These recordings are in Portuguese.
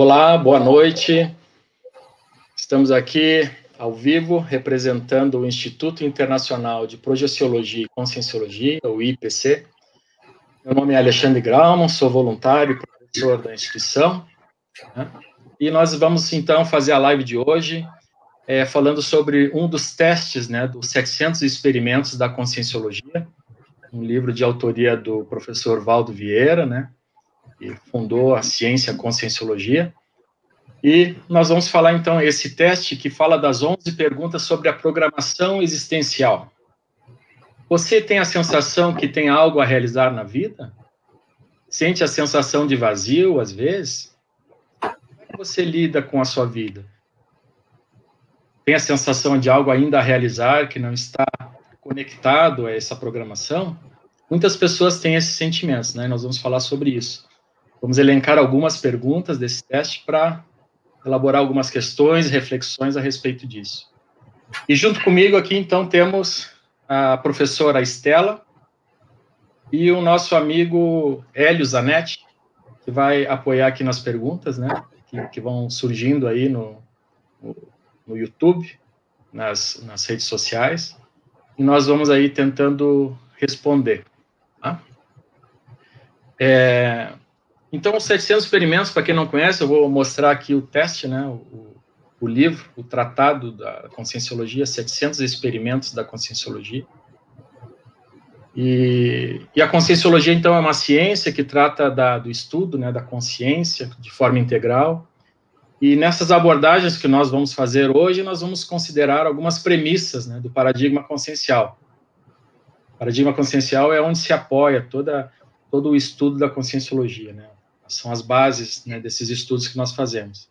Olá, boa noite. Estamos aqui ao vivo representando o Instituto Internacional de Projeciologia e Conscienciologia, o IPC. Meu nome é Alexandre Grauman, sou voluntário e professor da instituição. Né? E nós vamos então fazer a live de hoje é, falando sobre um dos testes, né, dos 700 experimentos da Conscienciologia, um livro de autoria do professor Valdo Vieira, né, que fundou a ciência conscienciologia. E nós vamos falar então esse teste que fala das 11 perguntas sobre a programação existencial. Você tem a sensação que tem algo a realizar na vida? Sente a sensação de vazio às vezes? Como é que você lida com a sua vida? Tem a sensação de algo ainda a realizar que não está conectado a essa programação? Muitas pessoas têm esses sentimentos, né? Nós vamos falar sobre isso. Vamos elencar algumas perguntas desse teste para elaborar algumas questões, reflexões a respeito disso. E junto comigo aqui, então, temos a professora Estela e o nosso amigo Hélio Zanetti, que vai apoiar aqui nas perguntas, né, que, que vão surgindo aí no, no, no YouTube, nas, nas redes sociais, e nós vamos aí tentando responder. Tá? É, então, os 700 experimentos, para quem não conhece, eu vou mostrar aqui o teste, né, o, o livro, o tratado da Conscienciologia, 700 experimentos da Conscienciologia. E, e, a Conscienciologia, então, é uma ciência que trata da, do estudo, né, da consciência de forma integral. E nessas abordagens que nós vamos fazer hoje, nós vamos considerar algumas premissas né, do paradigma consciencial. O paradigma consciencial é onde se apoia toda, todo o estudo da conscienciologia, né? São as bases né, desses estudos que nós fazemos.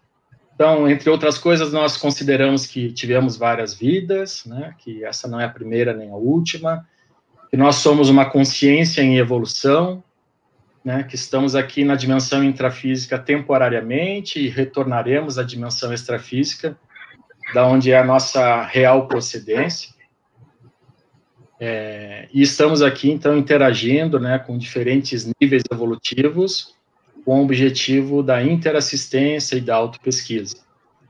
Então, entre outras coisas, nós consideramos que tivemos várias vidas, né, que essa não é a primeira nem a última, que nós somos uma consciência em evolução, né, que estamos aqui na dimensão intrafísica temporariamente e retornaremos à dimensão extrafísica, da onde é a nossa real procedência. É, e estamos aqui, então, interagindo né, com diferentes níveis evolutivos, com o objetivo da interassistência e da autopesquisa.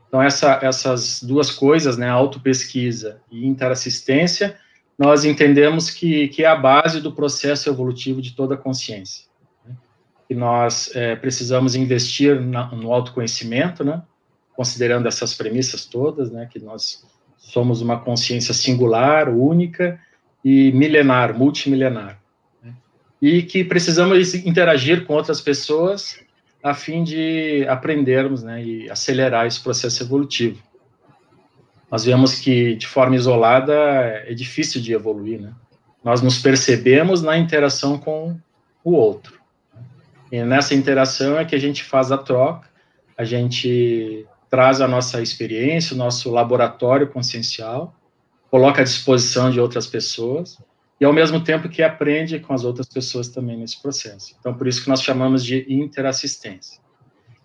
Então, essa, essas duas coisas, né, autopesquisa e interassistência, nós entendemos que, que é a base do processo evolutivo de toda a consciência. Né? E nós é, precisamos investir na, no autoconhecimento, né, considerando essas premissas todas, né, que nós somos uma consciência singular, única e milenar, multimilenar e que precisamos interagir com outras pessoas a fim de aprendermos né, e acelerar esse processo evolutivo. Nós vemos que, de forma isolada, é difícil de evoluir. Né? Nós nos percebemos na interação com o outro. E nessa interação é que a gente faz a troca, a gente traz a nossa experiência, o nosso laboratório consciencial, coloca à disposição de outras pessoas, e ao mesmo tempo que aprende com as outras pessoas também nesse processo. Então, por isso que nós chamamos de interassistência.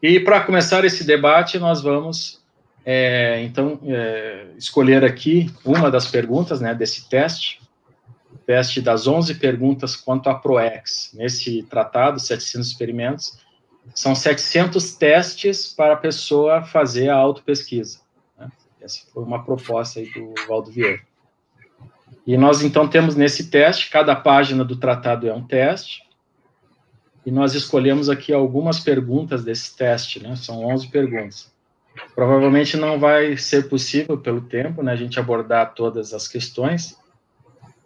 E para começar esse debate, nós vamos, é, então, é, escolher aqui uma das perguntas né, desse teste, teste das 11 perguntas quanto à PROEX. Nesse tratado, 700 experimentos, são 700 testes para a pessoa fazer a autopesquisa. Né? Essa foi uma proposta aí do Valdo Vieira. E nós, então, temos nesse teste, cada página do tratado é um teste, e nós escolhemos aqui algumas perguntas desse teste, né? São 11 perguntas. Provavelmente não vai ser possível, pelo tempo, né, a gente abordar todas as questões,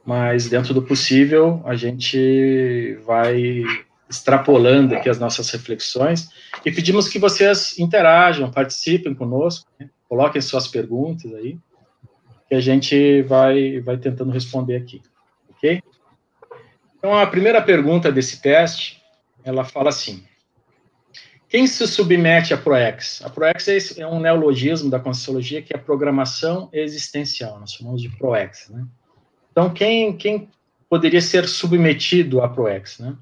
mas dentro do possível, a gente vai extrapolando aqui as nossas reflexões e pedimos que vocês interajam, participem conosco, né? coloquem suas perguntas aí que a gente vai, vai tentando responder aqui, ok? Então, a primeira pergunta desse teste, ela fala assim, quem se submete à ProEx? A ProEx é um neologismo da Conscienciologia que é programação existencial, nós chamamos de ProEx, né? Então, quem, quem poderia ser submetido à ProEx, né?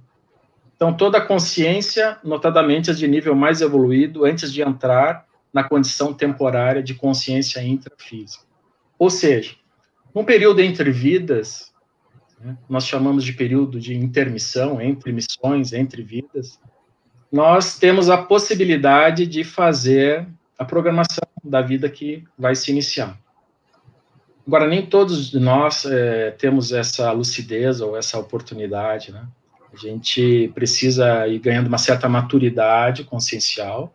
Então, toda a consciência, notadamente as de nível mais evoluído, antes de entrar na condição temporária de consciência intrafísica. Ou seja, um período entre vidas, né, nós chamamos de período de intermissão, entre missões, entre vidas, nós temos a possibilidade de fazer a programação da vida que vai se iniciar. Agora, nem todos nós é, temos essa lucidez ou essa oportunidade, né? A gente precisa ir ganhando uma certa maturidade consciencial?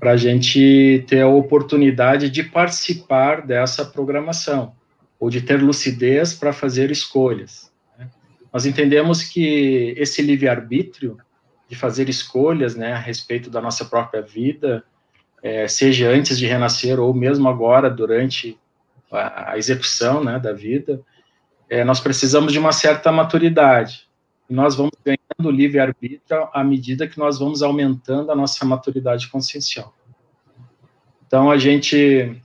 Para a gente ter a oportunidade de participar dessa programação ou de ter lucidez para fazer escolhas. Né? Nós entendemos que esse livre-arbítrio de fazer escolhas né, a respeito da nossa própria vida, é, seja antes de renascer ou mesmo agora, durante a, execução né, da vida, é, nós precisamos de uma certa maturidade nós vamos ganhando livre-arbítrio à medida que nós vamos aumentando a nossa maturidade consciencial. Então, a gente,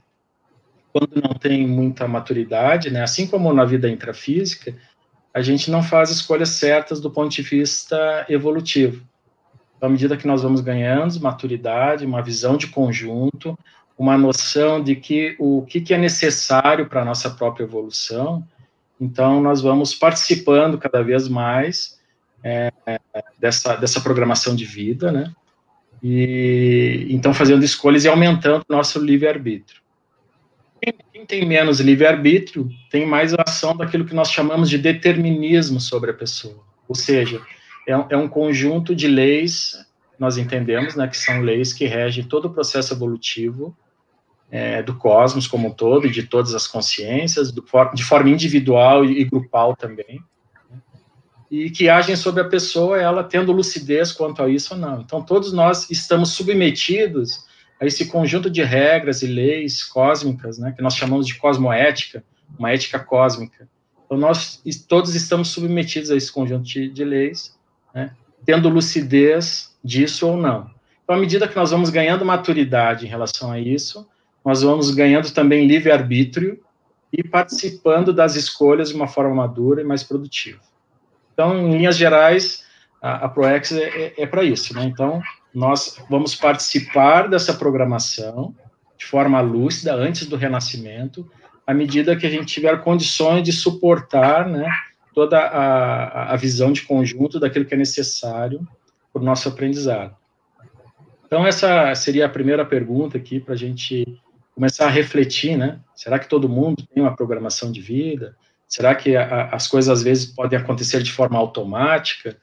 quando não tem muita maturidade, né, assim como na vida intrafísica, a gente não faz escolhas certas do ponto de vista evolutivo. Então, à medida que nós vamos ganhando maturidade, uma visão de conjunto, uma noção de que o que, que é necessário para a nossa própria evolução, então nós vamos participando cada vez mais é, dessa, dessa programação de vida, né? E então fazendo escolhas e aumentando nosso livre-arbítrio. Quem, quem, tem menos livre-arbítrio tem mais ação daquilo que nós chamamos de determinismo sobre a pessoa. Ou seja, é, é um conjunto de leis, nós entendemos, né, que são leis que regem todo o processo evolutivo é, do cosmos como um todo de todas as consciências, do, de forma individual e, e grupal também e que agem sobre a pessoa, ela tendo lucidez quanto a isso ou não. Então, todos nós estamos submetidos a esse conjunto de regras e leis cósmicas, né, que nós chamamos de cosmoética, uma ética cósmica. Então, nós todos estamos submetidos a esse conjunto de, de leis, né, tendo lucidez disso ou não. Então, à medida que nós vamos ganhando maturidade em relação a isso, nós vamos ganhando também livre-arbítrio e participando das escolhas de uma forma madura e mais produtiva. Então, em linhas gerais, a, a ProEx é, é, é para isso, né? Então, nós vamos participar dessa programação de forma lúcida antes do renascimento, à medida que a gente tiver condições de suportar, né, toda a, a visão de conjunto daquilo que é necessário para o nosso aprendizado. Então, essa seria a primeira pergunta aqui para a gente começar a refletir, né? Será que todo mundo tem uma programação de vida? Será que a, as coisas às vezes podem acontecer de forma automática?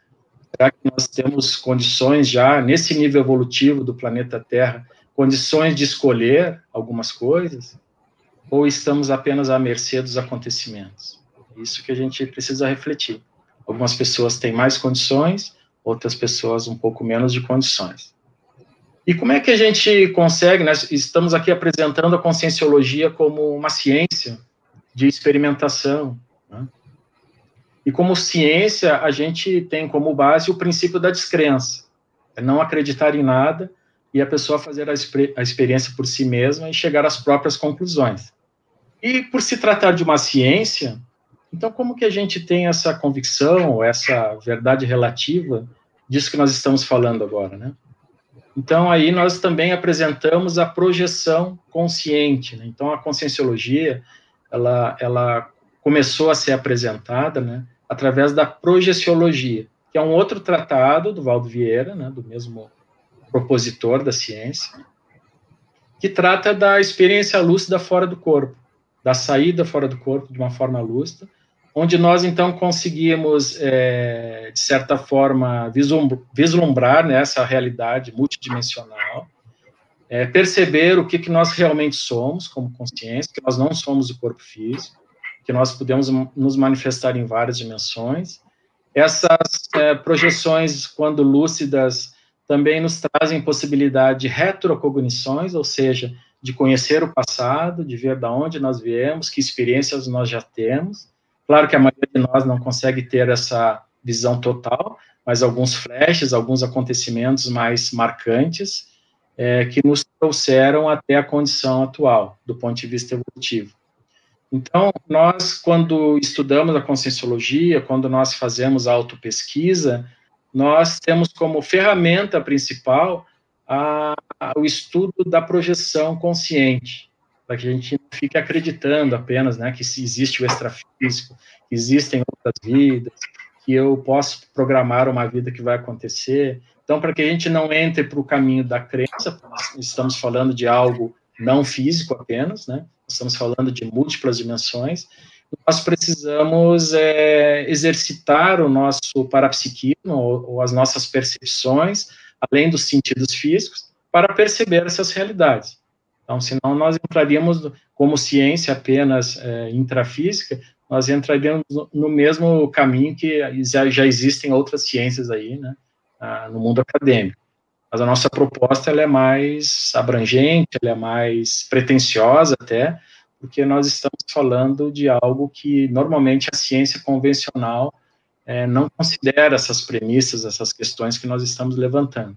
Será que nós temos condições já, nesse nível evolutivo do planeta Terra, condições de escolher algumas coisas? Ou estamos apenas à mercê dos acontecimentos? Isso que a gente precisa refletir. Algumas pessoas têm mais condições, outras pessoas um pouco menos de condições. E como é que a gente consegue, nós estamos aqui apresentando a conscienciologia como uma ciência, de experimentação. Né? E como ciência, a gente tem como base o princípio da descrença, é não acreditar em nada e a pessoa fazer a, a experiência por si mesma e chegar às próprias conclusões. E por se tratar de uma ciência, então como que a gente tem essa convicção, essa verdade relativa disso que nós estamos falando agora, né? Então, aí nós também apresentamos a projeção consciente. Né? Então, a conscienciologia, ela, ela começou a ser apresentada, né, através da projeciologia, que é um outro tratado do Valdo Vieira, né, do mesmo propositor da ciência, que trata da experiência lúcida fora do corpo, da saída fora do corpo de uma forma lúcida, onde nós então conseguimos, é, de certa forma, vislumbrar né, essa realidade multidimensional, é, perceber o que, que nós realmente somos como consciência, que nós não somos o corpo físico, que nós podemos nos manifestar em várias dimensões. Essas é, projeções, quando lúcidas, também nos trazem possibilidade de retrocognições, ou seja, de conhecer o passado, de ver de onde nós viemos, que experiências nós já temos. Claro que a maioria de nós não consegue ter essa visão total, mas alguns flashes, alguns acontecimentos mais marcantes, é, que nos trouxeram até a condição atual, do ponto de vista evolutivo. Então, nós, quando estudamos a conscienciologia, quando nós fazemos autopesquisa, nós temos como ferramenta principal a, a, o estudo da projeção consciente, para que a gente não fique acreditando apenas né, que existe o extrafísico, que existem outras vidas, que eu posso programar uma vida que vai acontecer. Então, para que a gente não entre para o caminho da crença, estamos falando de algo não físico apenas, né? Estamos falando de múltiplas dimensões. Nós precisamos é, exercitar o nosso parapsiquismo ou, ou as nossas percepções, além dos sentidos físicos, para perceber essas realidades. Então, senão nós entraríamos como ciência apenas é, intrafísica, nós entraríamos no mesmo caminho que já, existem outras ciências aí, né, no mundo acadêmico. Mas a nossa proposta ela é mais abrangente, ela é mais pretensiosa até, porque nós estamos falando de algo que normalmente a ciência convencional é, não considera essas premissas, essas questões que nós estamos levantando.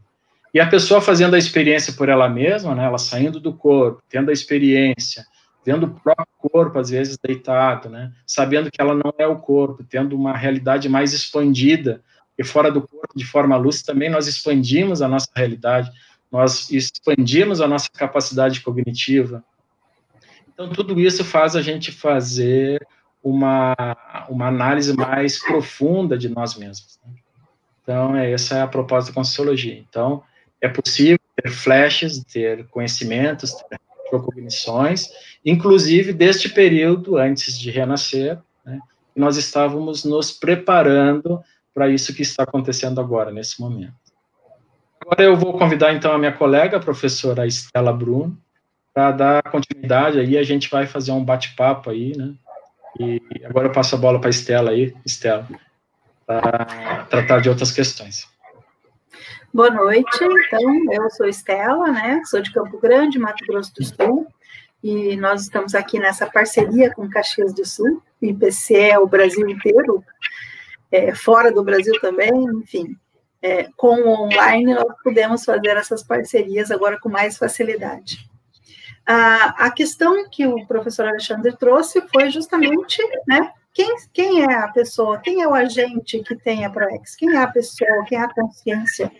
E a pessoa fazendo a experiência por ela mesma, né, ela saindo do corpo, tendo a experiência, vendo o próprio corpo, às vezes, deitado, né? Sabendo que ela não é o corpo, tendo uma realidade mais expandida, e fora do corpo, de forma lúcida, também nós expandimos a nossa realidade, nós expandimos a nossa capacidade cognitiva. Então, tudo isso faz a gente fazer uma, uma análise mais profunda de nós mesmos. Né? Então, é, essa é a proposta da Conscienciologia. Então, é possível ter flashes, ter conhecimentos, ter cognições, inclusive deste período antes de renascer, né, nós estávamos nos preparando para isso que está acontecendo agora, nesse momento. Agora eu vou convidar então a minha colega, a professora Estela Bruno, para dar continuidade aí, a gente vai fazer um bate-papo aí, né? E agora eu passo a bola para a Estela aí, Estela, para tratar de outras questões. Boa noite, então, eu sou Estela, né, sou de Campo Grande, Mato Grosso do Sul, e nós estamos aqui nessa parceria com Caxias do Sul, o IPC é o Brasil inteiro, é, fora do Brasil também, enfim, é, com o online nós podemos fazer essas parcerias agora com mais facilidade. A, a questão que o professor Alexandre trouxe foi justamente, né, quem, quem é a pessoa, quem é o agente que tem a ProEx, quem é a pessoa, quem é a consciência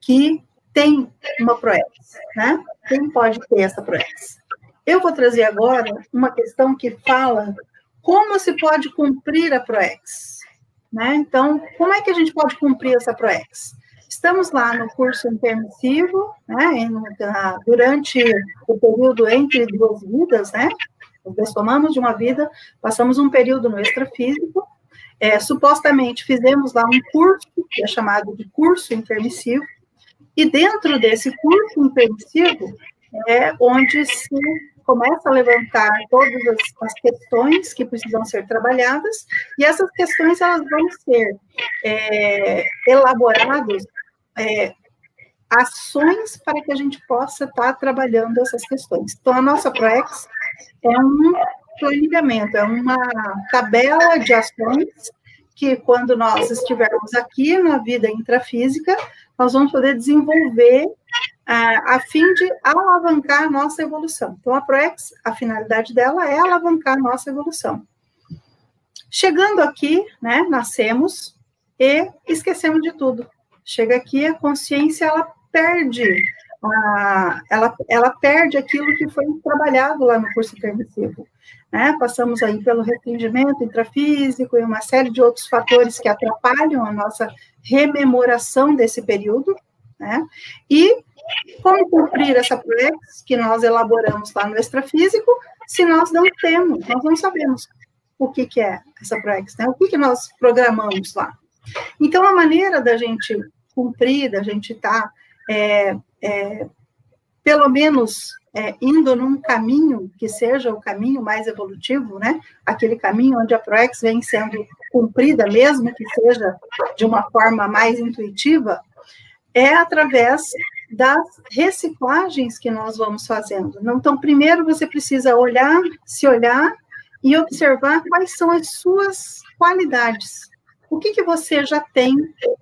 que tem uma ProEx, né? Quem pode ter essa ProEx? Eu vou trazer agora uma questão que fala como se pode cumprir a ProEx, né? Então, como é que a gente pode cumprir essa ProEx? Estamos lá no curso intermissivo, né? Durante o período entre duas vidas, né? Somamos de uma vida, passamos um período no extrafísico, é, supostamente fizemos lá um curso, que é chamado de curso intermissivo, e dentro desse curso intensivo é onde se começa a levantar todas as, as, questões que precisam ser trabalhadas, e essas questões elas vão ser é, elaboradas é, ações para que a gente possa estar trabalhando essas questões. Então, a nossa ProEx é um planejamento, é uma tabela de ações que, quando nós estivermos aqui na vida intrafísica, nós vamos poder desenvolver a fim de alavancar nossa evolução. Então, a ProEx, a finalidade dela é alavancar nossa evolução. Chegando aqui, né, nascemos e esquecemos de tudo. Chega aqui, a consciência, ela perde, a, ela, ela perde aquilo que foi trabalhado lá no curso permissivo. Né? Passamos aí pelo restringimento intrafísico e uma série de outros fatores que atrapalham a nossa rememoração desse período, né? E como cumprir essa PREX que nós elaboramos lá no extrafísico, se nós não temos, nós não sabemos o que, que é essa PREX, né? O que, que nós programamos lá. Então, a maneira da gente cumprir, da gente estar, tá, é, é, pelo menos, é, indo num caminho que seja o caminho mais evolutivo, né? Aquele caminho onde a ProEx vem sendo cumprida, mesmo que seja de uma forma mais intuitiva, é através das reciclagens que nós vamos fazendo. Então, primeiro você precisa olhar, se olhar e observar quais são as suas qualidades. O que, que você já tem,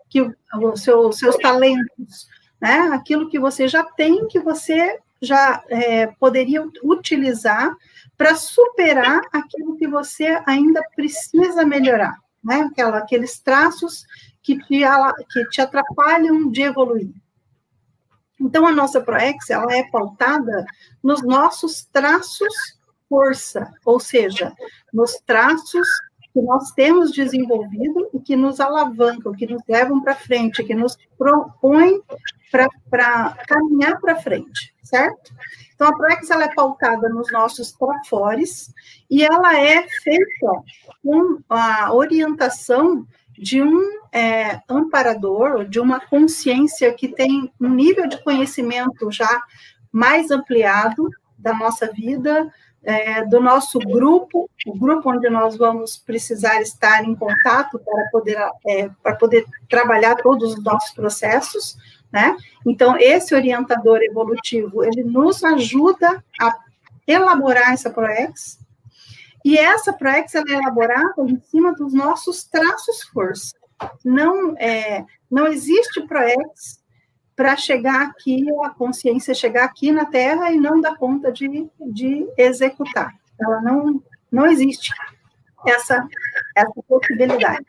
que os seu, seus talentos, né? Aquilo que você já tem, que você já é, poderia utilizar para superar aquilo que você ainda precisa melhorar, né? Aquela, aqueles traços que te, que te atrapalham de evoluir. Então, a nossa ProEx, ela é pautada nos nossos traços força, ou seja, nos traços que nós temos desenvolvido e que nos alavancam, que nos levam para frente, que nos propõem para caminhar para frente, certo? Então, a Proex ela é pautada nos nossos trafores e ela é feita com a orientação de um é, amparador, de uma consciência que tem um nível de conhecimento já mais ampliado da nossa vida, é, do nosso grupo, o grupo onde nós vamos precisar estar em contato para poder, é, para poder trabalhar todos os nossos processos, né? Então, esse orientador evolutivo, ele nos ajuda a elaborar essa ProEx, e essa ProEx é elaborada em cima dos nossos traços força. Não, é, não existe ProEx para chegar aqui, a consciência chegar aqui na Terra e não dar conta de, de executar. Ela não, não existe essa, essa possibilidade.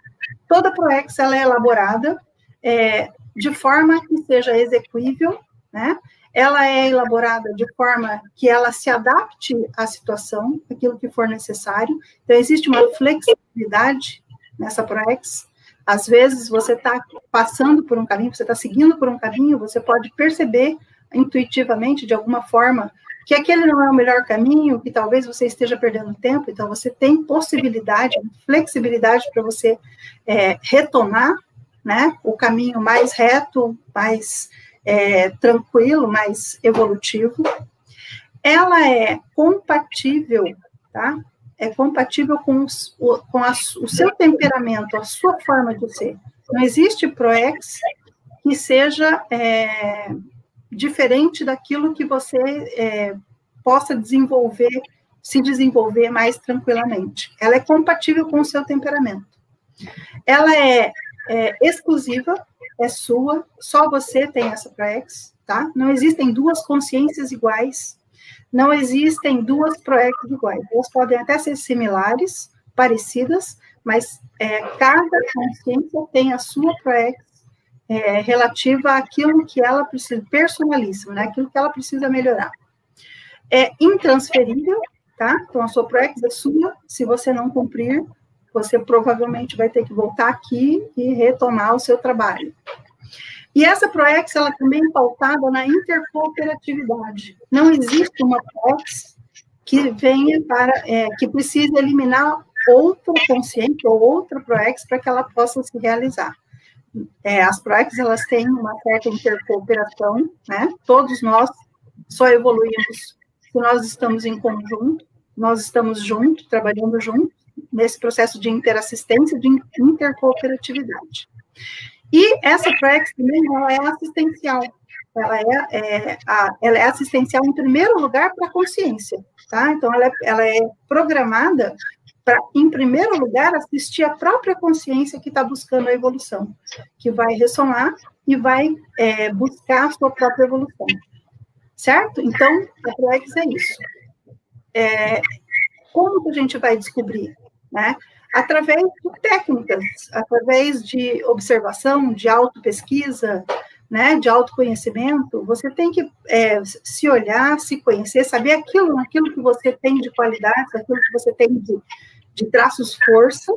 Toda ProEx ela é elaborada é, de forma que seja execuível, né? Ela é elaborada de forma que ela se adapte à situação, aquilo que for necessário. Então, existe uma flexibilidade nessa ProEx, às vezes você está passando por um caminho, você está seguindo por um caminho, você pode perceber intuitivamente, de alguma forma, que aquele não é o melhor caminho, que talvez você esteja perdendo tempo, então você tem possibilidade, flexibilidade para você é, retomar né, o caminho mais reto, mais é, tranquilo, mais evolutivo. Ela é compatível, tá? é compatível com, os, o, com a, o seu temperamento, a sua forma de ser. Não existe ProEx que seja é, diferente daquilo que você é, possa desenvolver, se desenvolver mais tranquilamente. Ela é compatível com o seu temperamento. Ela é, é exclusiva, é sua, só você tem essa ProEx, tá? Não existem duas consciências iguais não existem duas proex iguais. Elas podem até ser similares, parecidas, mas é, cada consciência tem a sua proex é, relativa àquilo que ela precisa, personalíssimo, né? Aquilo que ela precisa melhorar. É intransferível, tá? Então, a sua proex é sua, se você não cumprir, você provavelmente vai ter que voltar aqui e retomar o seu trabalho. E essa ProEx, ela também é pautada na intercooperatividade. Não existe uma ProEx que venha para, é, que precise eliminar outro consciente ou outra ProEx para que ela possa se realizar. É, as ProEx, elas têm uma certa intercooperação, né? Todos nós só evoluímos se nós estamos em conjunto, nós estamos juntos, trabalhando juntos, nesse processo de interassistência, de intercooperatividade. E essa PREX também ela é assistencial. Ela é, é a, ela é assistencial, em primeiro lugar, para a consciência. Tá? Então, ela é, ela é programada para, em primeiro lugar, assistir a própria consciência que está buscando a evolução, que vai ressonar e vai é, buscar a sua própria evolução. Certo? Então, a PREX é isso. É, como que a gente vai descobrir? Né? através de técnicas, através de observação, de autopesquisa, né, de autoconhecimento, você tem que é, se olhar, se conhecer, saber aquilo, aquilo que você tem de qualidade, aquilo que você tem de, de traços força,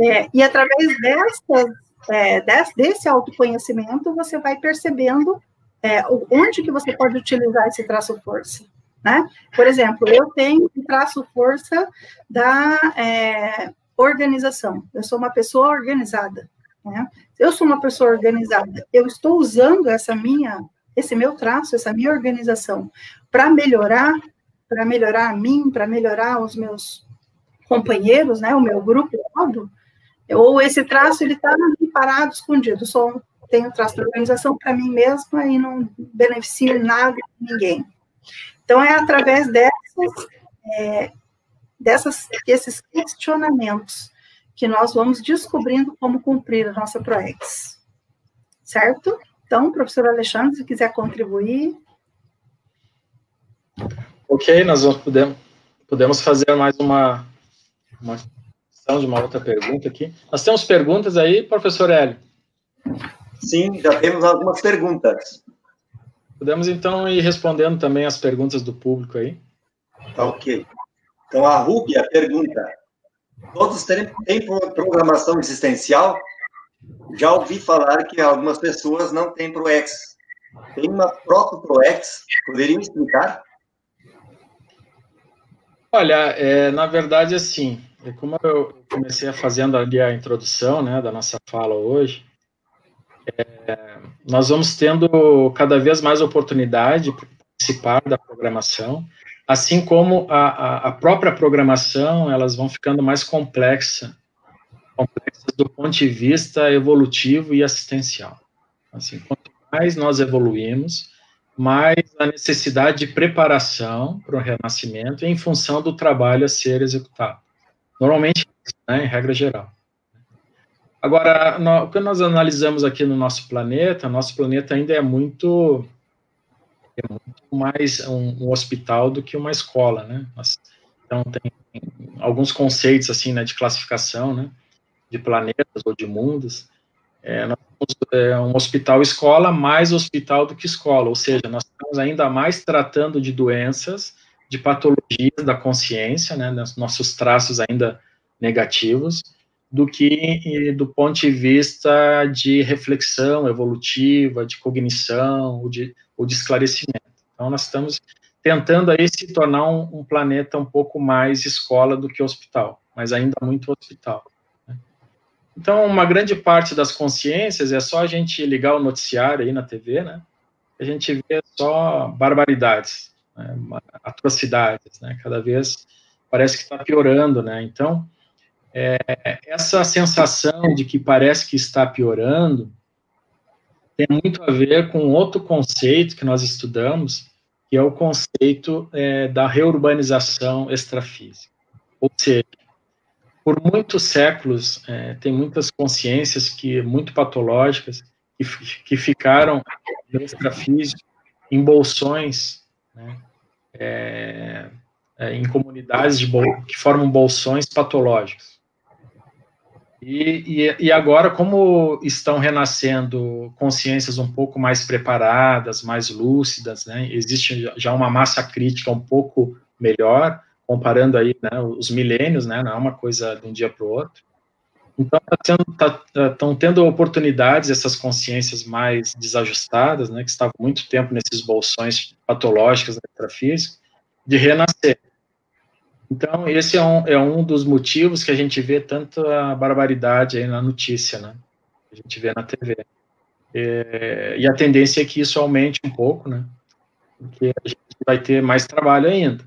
é, e através dessas, é, desse, desse autoconhecimento, você vai percebendo é, onde que você pode utilizar esse traço força. Né? Por exemplo, eu tenho um traço força da é, organização. Eu sou uma pessoa organizada. Né? Eu sou uma pessoa organizada. Eu estou usando essa minha, esse meu traço, essa minha organização para melhorar, para melhorar a mim, para melhorar os meus companheiros, né? O meu grupo todo. Ou esse traço ele está parado, escondido. Só tenho traço de organização para mim mesma e não beneficio nada ninguém. Então é através dessas é, dessas, desses questionamentos que nós vamos descobrindo como cumprir a nossa ProEx. Certo? Então, professor Alexandre, se quiser contribuir. Ok, nós vamos, podemos, podemos fazer mais uma, uma de uma outra pergunta aqui. Nós temos perguntas aí, professor Hélio? Sim, já temos algumas perguntas. Podemos, então, ir respondendo também as perguntas do público aí. Tá ok. Então, a Rúbia pergunta: Todos têm, têm programação existencial? Já ouvi falar que algumas pessoas não têm ProEx. Tem uma própria ProEx? Poderia explicar? Olha, é, na verdade, assim, é como eu comecei fazendo ali a introdução né, da nossa fala hoje, é, nós vamos tendo cada vez mais oportunidade de participar da programação, assim como a, a, a própria programação, elas vão ficando mais complexa, complexas do ponto de vista evolutivo e assistencial. Assim, quanto mais nós evoluímos, mais a necessidade de preparação para o renascimento em função do trabalho a ser executado. Normalmente, né, em regra geral. Agora, no, o que nós analisamos aqui no nosso planeta, nosso planeta ainda é muito, é muito mais um, um, hospital do que uma escola, né? Então, tem alguns conceitos, assim, né, de classificação, né, de planetas ou de mundos. É, nós é um hospital-escola mais hospital do que escola, ou seja, nós estamos ainda mais tratando de doenças, de patologias da consciência, né, nossos traços ainda negativos, do que do ponto de vista de reflexão evolutiva, de cognição, ou de, ou de esclarecimento. Então, nós estamos tentando aí se tornar um, um planeta um pouco mais escola do que hospital, mas ainda muito hospital. Então, uma grande parte das consciências é só a gente ligar o noticiário aí na TV, né? A gente vê só barbaridades, né? atrocidades, né? Cada vez parece que está piorando, né? Então, é, essa sensação de que parece que está piorando tem muito a ver com outro conceito que nós estudamos, que é o conceito é, da reurbanização extrafísica. Ou seja, por muitos séculos, é, tem muitas consciências que muito patológicas que, que ficaram no extrafísico, em bolsões, né, é, é, em comunidades de que formam bolsões patológicos. E, e, e, agora, como estão renascendo consciências um pouco mais preparadas, mais lúcidas, né, existe já uma massa crítica um pouco melhor, comparando aí né, os milênios, né, não é uma coisa de um dia para o outro. Então, estão tá, tá, tendo oportunidades essas consciências mais desajustadas, né, que estavam muito tempo nesses bolsões patológicos da extrafísica, de renascer. Então, esse é um, é um dos motivos que a gente vê tanta barbaridade aí na notícia, né, a gente vê na TV. É, e a tendência é que isso aumente um pouco, né, porque a gente vai ter mais trabalho ainda.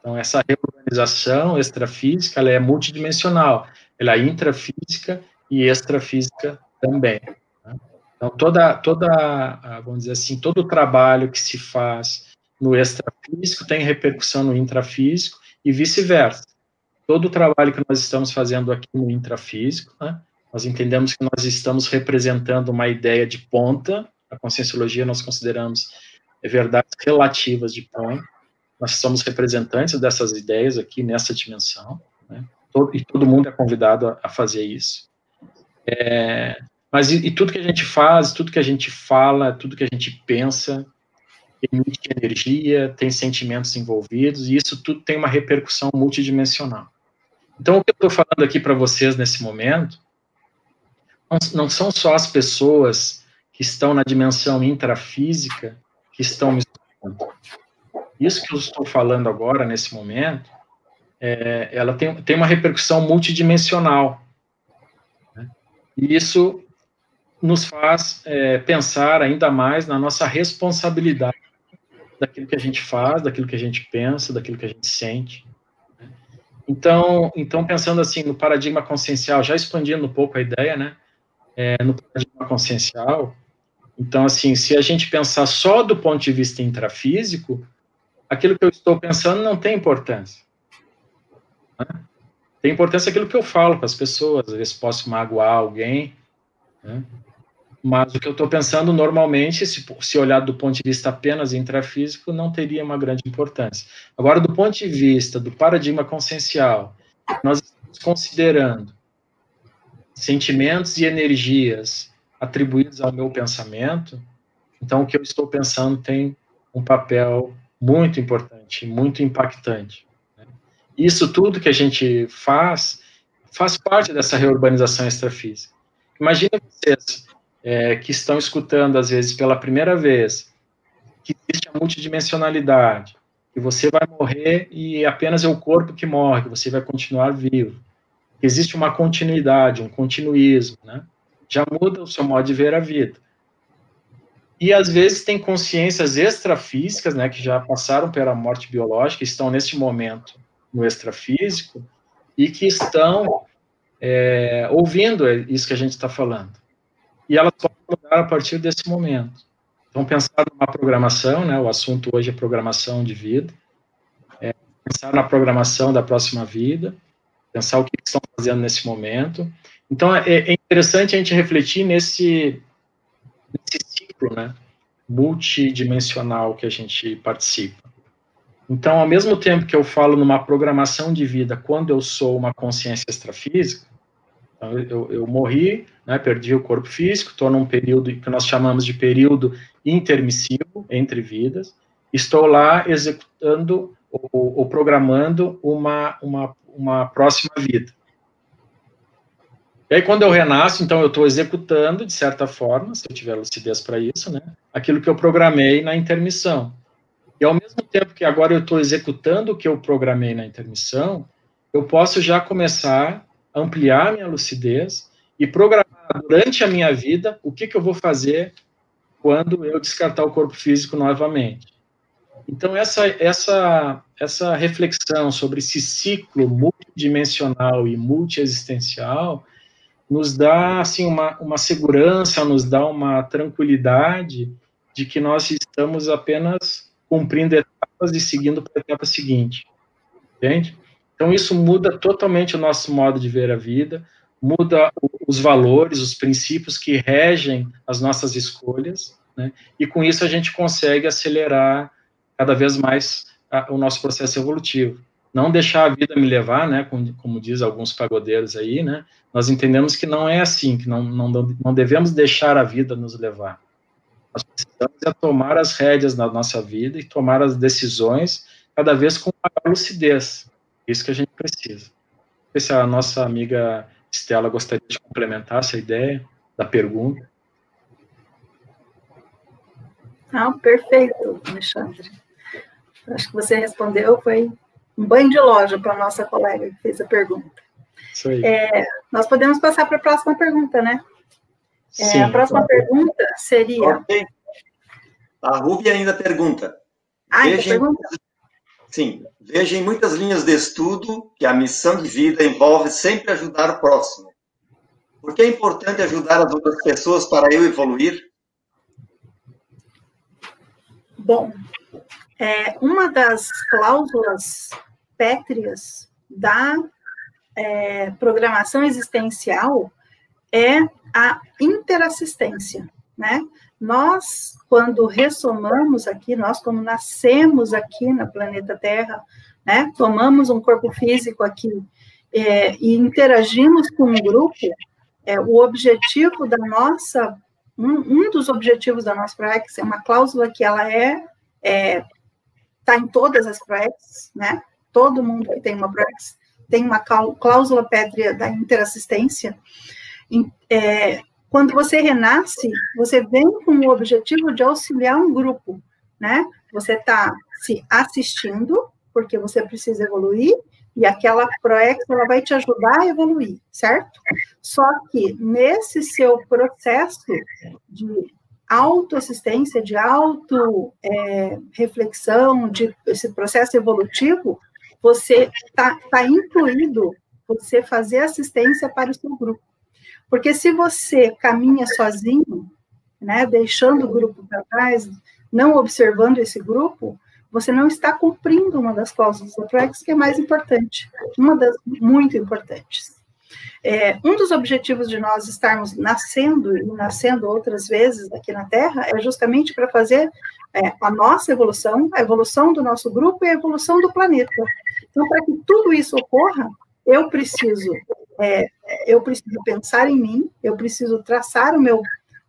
Então, essa reorganização extrafísica, ela é multidimensional, ela é intrafísica e extrafísica também. Né? Então, toda, toda, vamos dizer assim, todo o trabalho que se faz no extrafísico tem repercussão no intrafísico e vice-versa. Todo o trabalho que nós estamos fazendo aqui no intrafísico, né, nós entendemos que nós estamos representando uma ideia de ponta, a conscienciologia nós consideramos verdades relativas de ponta, nós somos representantes dessas ideias aqui nessa dimensão, né? todo, e todo mundo é convidado a, a fazer isso. É, mas e, e, tudo que a gente faz, tudo que a gente fala, tudo que a gente pensa, emite energia, tem sentimentos envolvidos, e isso tudo tem uma repercussão multidimensional. Então, o que eu estou falando aqui para vocês nesse momento, não, são só as pessoas que estão na dimensão intrafísica que estão me escutando. Isso que eu estou falando agora, nesse momento, é, ela tem, tem uma repercussão multidimensional. Né? E isso nos faz é, pensar ainda mais na nossa responsabilidade daquilo que a gente faz, daquilo que a gente pensa, daquilo que a gente sente. Né? Então, então pensando assim no paradigma consciencial, já expandindo um pouco a ideia, né? É, no paradigma consciencial, então assim, se a gente pensar só do ponto de vista intrafísico, aquilo que eu estou pensando não tem importância. Né? Tem importância aquilo que eu falo para as pessoas, às vezes posso magoar alguém, né? Mas o que eu estou pensando normalmente, se, se olhar do ponto de vista apenas intrafísico, não teria uma grande importância. Agora, do ponto de vista do paradigma consciencial, nós estamos considerando sentimentos e energias atribuídos ao meu pensamento, então o que eu estou pensando tem um papel muito importante, muito impactante. Né? Isso tudo que a gente faz faz parte dessa reurbanização extrafísica. Imagina vocês é, que estão escutando, às vezes, pela primeira vez, que existe a multidimensionalidade, que você vai morrer e apenas é o corpo que morre, que você vai continuar vivo. Que existe uma continuidade, um continuismo, né? Já muda o seu modo de ver a vida. E às vezes tem consciências extrafísicas, né, que já passaram pela morte biológica, estão neste momento no extrafísico e que estão é, ouvindo isso que a gente está falando. E elas podem mudar a partir desse momento. Então, pensar numa programação, né, o assunto hoje é programação de vida, é, pensar na programação da próxima vida, pensar o que estão fazendo nesse momento. Então, é, é interessante a gente refletir nesse, nesse ciclo, né, multidimensional que a gente participa. Então, ao mesmo tempo que eu falo numa programação de vida, quando eu sou uma consciência extrafísica, então eu, eu morri, né, perdi o corpo físico, estou num período que nós chamamos de período intermissivo entre vidas, estou lá executando ou, ou programando uma, uma, uma próxima vida. E aí, quando eu renasço, então eu estou executando, de certa forma, se eu tiver lucidez para isso, né, aquilo que eu programei na intermissão. E ao mesmo tempo que agora eu estou executando o que eu programei na intermissão, eu posso já começar ampliar minha lucidez e programar durante a minha vida o que, que eu vou fazer quando eu descartar o corpo físico novamente. Então, essa, essa, essa reflexão sobre esse ciclo multidimensional e multiexistencial nos dá assim, uma, uma segurança, nos dá uma tranquilidade de que nós estamos apenas cumprindo etapas e seguindo para a etapa seguinte. Entende? Então, isso muda totalmente o nosso modo de ver a vida, muda os valores, os princípios que regem as nossas escolhas, né? e com isso a gente consegue acelerar cada vez mais o nosso processo evolutivo. Não deixar a vida me levar, né, como, como diz alguns pagodeiros aí, né, nós entendemos que não é assim, que não, não, não devemos deixar a vida nos levar. Nós precisamos é tomar as rédeas na nossa vida e tomar as decisões cada vez com maior lucidez. Isso que a gente precisa. Não sei se a nossa amiga Estela gostaria de complementar essa ideia da pergunta. Ah, perfeito, Alexandre. Acho que você respondeu, foi um banho de loja para a nossa colega que fez a pergunta. Isso aí. É, nós podemos passar para a próxima pergunta, né? É, Sim, a próxima claro. pergunta seria. Okay. A Ruby ainda pergunta. Ah, veja pergunta? Sim, veja em muitas linhas de estudo que a missão de vida envolve sempre ajudar o próximo. Por que é importante ajudar as outras pessoas para eu evoluir? Bom, é, uma das cláusulas pétreas da é, programação existencial é a interassistência, né? Nós, quando ressomamos aqui, nós, como nascemos aqui no planeta Terra, né, tomamos um corpo físico aqui é, e interagimos com um grupo, é, o objetivo da nossa, um, um dos objetivos da nossa ProEx é uma cláusula que ela é, é tá em todas as ProEx, né? Todo mundo que tem uma ProEx tem uma cláusula pétrea da interassistência. É, quando você renasce, você vem com o objetivo de auxiliar um grupo, né? Você está se assistindo, porque você precisa evoluir, e aquela ProEx vai te ajudar a evoluir, certo? Só que nesse seu processo de autoassistência, de auto-reflexão, é, de esse processo evolutivo, você está tá incluído você fazer assistência para o seu grupo. Porque se você caminha sozinho, né, deixando o grupo para trás, não observando esse grupo, você não está cumprindo uma das cláusulas da PREX, que é mais importante, uma das muito importantes. É, um dos objetivos de nós estarmos nascendo e nascendo outras vezes aqui na Terra é justamente para fazer é, a nossa evolução, a evolução do nosso grupo e a evolução do planeta. Então, para que tudo isso ocorra, eu preciso é, eu preciso pensar em mim, eu preciso traçar o meu,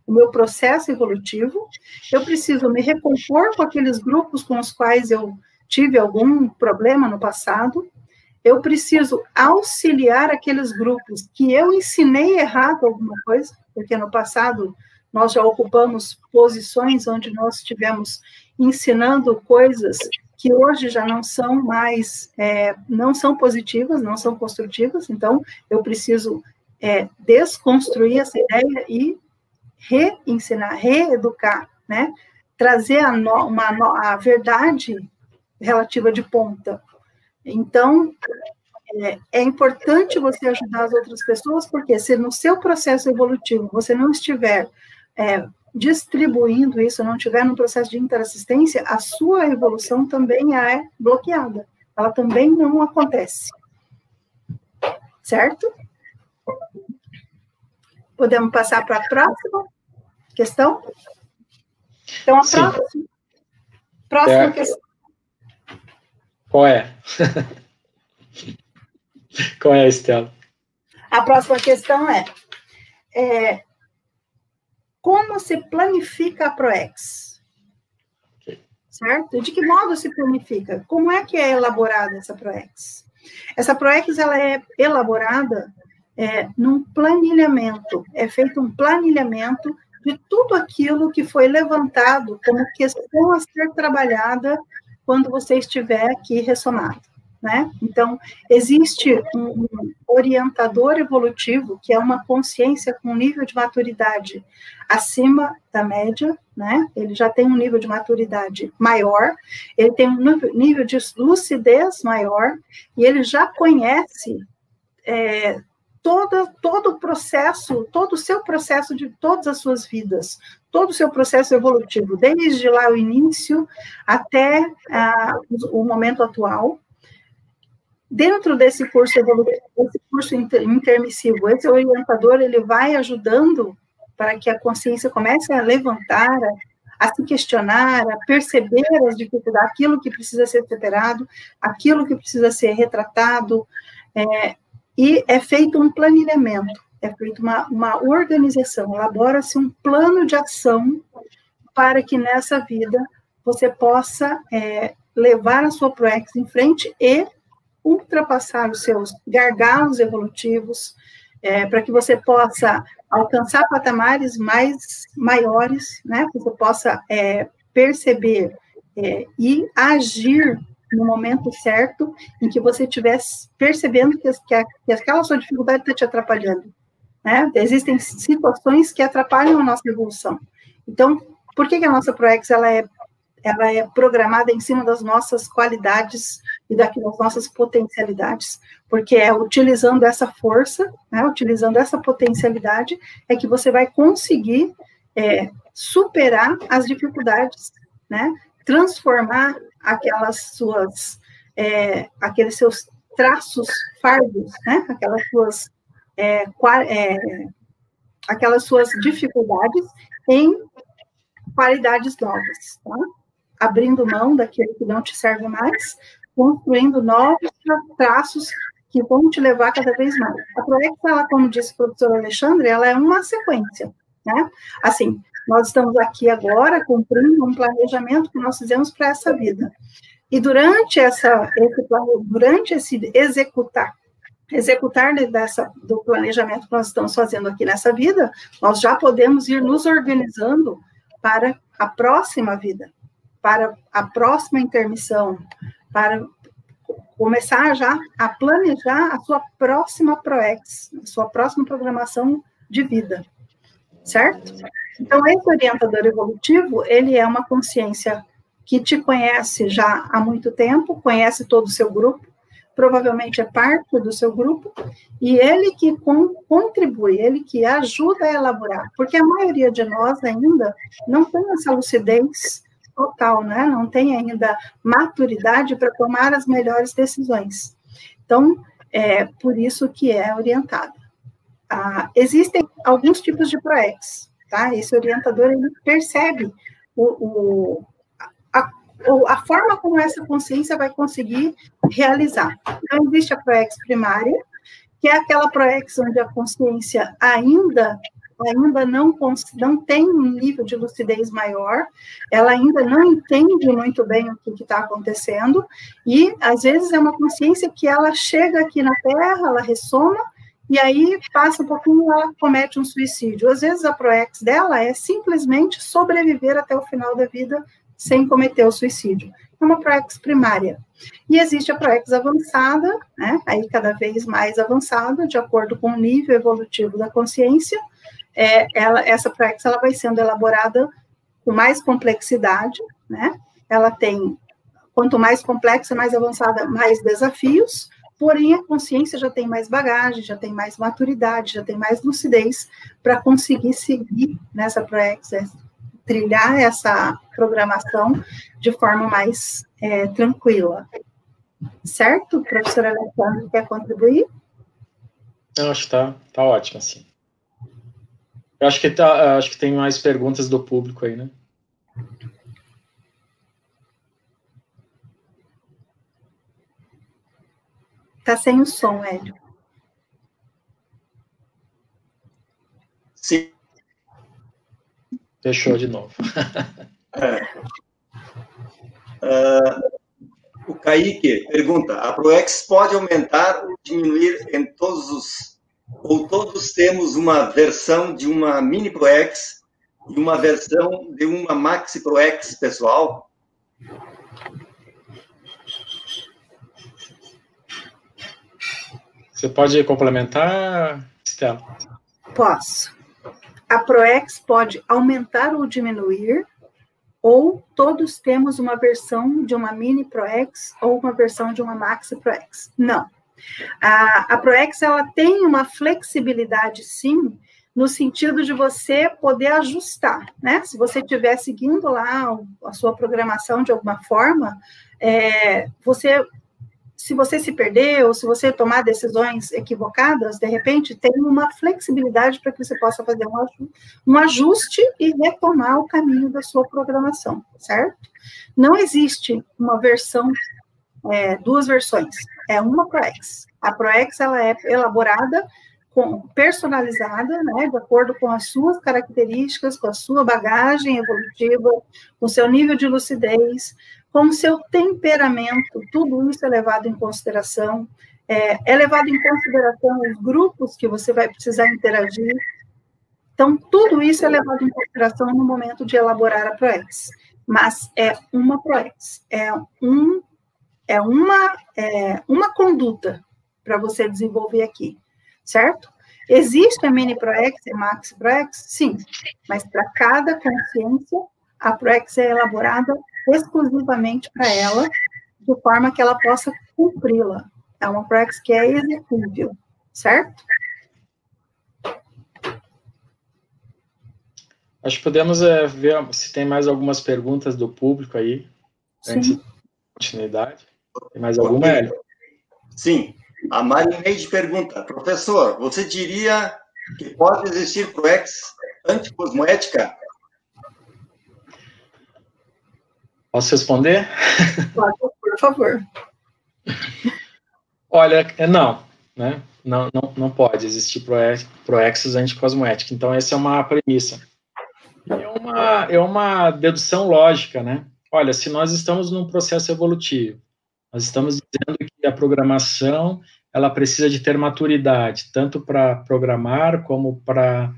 o meu processo evolutivo, eu preciso me recompor com aqueles grupos com os quais eu tive algum problema no passado, eu preciso auxiliar aqueles grupos que eu ensinei errado alguma coisa, porque no passado nós já ocupamos posições onde nós estivemos ensinando coisas que hoje já não são mais, é, não são positivas, não são construtivas, então eu preciso é, desconstruir essa ideia e reensinar, reeducar, né? Trazer a, no, uma, a verdade relativa de ponta. Então, é, é, importante você ajudar as outras pessoas, porque se no seu processo evolutivo você não estiver é, distribuindo isso, não tiver no processo de interassistência, a sua evolução também é bloqueada. Ela também não acontece. Certo? Podemos passar para a próxima questão? Então, a Sim. próxima, próxima é. questão. Qual é? Qual é, Estela? A próxima questão é, é como se planifica a ProEx? Okay. Certo? De que modo se planifica? Como é que é elaborada essa ProEx? Essa ProEx ela é elaborada é, num planilhamento, é feito um planilhamento de tudo aquilo que foi levantado como questão a ser trabalhada quando você estiver aqui ressomado né? Então, existe um, orientador evolutivo, que é uma consciência com nível de maturidade acima da média, né? Ele já tem um nível de maturidade maior, ele tem um nível de lucidez maior, e ele já conhece é, todo, todo o processo, todo o seu processo de todas as suas vidas, todo o seu processo evolutivo, desde lá o início até ah, o momento atual, Dentro desse curso evolutivo, esse curso intermissivo, esse orientador ele vai ajudando para que a consciência comece a levantar, a, a se questionar, a perceber as dificuldades, aquilo que precisa ser superado, aquilo que precisa ser retratado, é, e é feito um planilhamento, é feita uma, uma organização, elabora-se um plano de ação para que nessa vida você possa é, levar a sua ProEx em frente e ultrapassar os seus gargalos evolutivos, é, para que você possa alcançar patamares mais maiores, né? Que você possa é, perceber é, e agir no momento certo em que você estiver percebendo que, que, que aquela sua dificuldade está te atrapalhando. Né? Existem situações que atrapalham a nossa evolução. Então, por que, que a nossa ProEx ela é ela é programada em cima das nossas qualidades e das nossas potencialidades, porque é utilizando essa força, né, utilizando essa potencialidade, é que você vai conseguir é, superar as dificuldades, né, transformar aquelas suas, é, aqueles seus traços fardos, né, aquelas suas, é, é aquelas suas dificuldades em qualidades novas, tá? Abrindo mão daquilo que não te serve mais, construindo novos traços que vão te levar cada vez mais. A Proex, ela, como disse o professor Alexandre, ela é uma sequência, né? Assim, nós estamos aqui agora cumprindo um planejamento que nós fizemos para essa vida. E durante essa, esse, durante esse executar, executar dessa, do planejamento que nós estamos fazendo aqui nessa vida, nós já podemos ir nos organizando para a próxima vida, para a próxima intermissão, para começar já a planejar a sua próxima ProEx, a sua próxima programação de vida, certo? Então, esse orientador evolutivo, ele é uma consciência que te conhece já há muito tempo, conhece todo o seu grupo, provavelmente é parte do seu grupo, e ele que contribui, ele que ajuda a elaborar, porque a maioria de nós ainda não tem essa lucidez total, né? Não tem ainda maturidade para tomar as melhores decisões. Então, é por isso que é orientada. Ah, existem alguns tipos de ProEx, tá? Esse orientador, ele percebe o, o a, a forma como essa consciência vai conseguir realizar. Então, existe a ProEx primária, que é aquela ProEx onde a consciência ainda ainda não, não tem um nível de lucidez maior, ela ainda não entende muito bem o que está acontecendo, e às vezes é uma consciência que ela chega aqui na Terra, ela ressoma, e aí passa um pouquinho ela comete um suicídio. Às vezes a proex dela é simplesmente sobreviver até o final da vida sem cometer o suicídio. É uma proex primária. E existe a proex avançada, né, aí cada vez mais avançada, de acordo com o nível evolutivo da consciência, é, ela, essa proex ela vai sendo elaborada com mais complexidade, né, ela tem, quanto mais complexa, mais avançada, mais desafios, porém a consciência já tem mais bagagem, já tem mais maturidade, já tem mais lucidez para conseguir seguir nessa proex, é, trilhar essa programação de forma mais é, tranquila. Certo? Professora Alexandre, quer contribuir? Eu acho que está tá ótimo, assim. Eu acho que, tá, acho que tem mais perguntas do público aí, né? Tá sem o som, Hélio. Sim. Fechou de novo. é. uh, o Kaique pergunta: a ProEx pode aumentar ou diminuir em todos os. Ou todos temos uma versão de uma mini ProEx e uma versão de uma Maxi ProEx pessoal? Você pode complementar, Stella? Posso. A ProEx pode aumentar ou diminuir, ou todos temos uma versão de uma Mini ProEx ou uma versão de uma Maxi ProEx. Não. A, a ProEx ela tem uma flexibilidade, sim, no sentido de você poder ajustar, né? Se você estiver seguindo lá a sua programação de alguma forma, é, você se você se perder ou se você tomar decisões equivocadas, de repente, tem uma flexibilidade para que você possa fazer um ajuste e retomar o caminho da sua programação, certo? Não existe uma versão, é, duas versões, é uma ProEx. A ProEx, ela é elaborada com, personalizada, né, de acordo com as suas características, com a sua bagagem evolutiva, com o seu nível de lucidez, com seu temperamento, tudo isso é levado em consideração. É, é levado em consideração os grupos que você vai precisar interagir. Então, tudo isso é levado em consideração no momento de elaborar a ProEx. Mas é uma ProEx, é, um, é, uma, é uma conduta para você desenvolver aqui, certo? Existe a mini ProEx e Max ProEx? Sim, mas para cada consciência, a ProEx é elaborada exclusivamente para ela, de forma que ela possa cumpri-la. É uma praxis que é executível, certo? Acho que podemos é, ver se tem mais algumas perguntas do público aí, antes da continuidade. Tem mais alguma, Hélio? Sim. A Marineide pergunta, professor, você diria que pode existir ProEx anticosmoética Posso responder? Por favor. Olha, é, não, né? Não, não, não pode existir proexis anticosmoética. Então, essa é uma premissa. É uma, é uma dedução lógica, né? Olha, se nós estamos num processo evolutivo, nós estamos dizendo que a programação ela precisa de ter maturidade, tanto para programar como para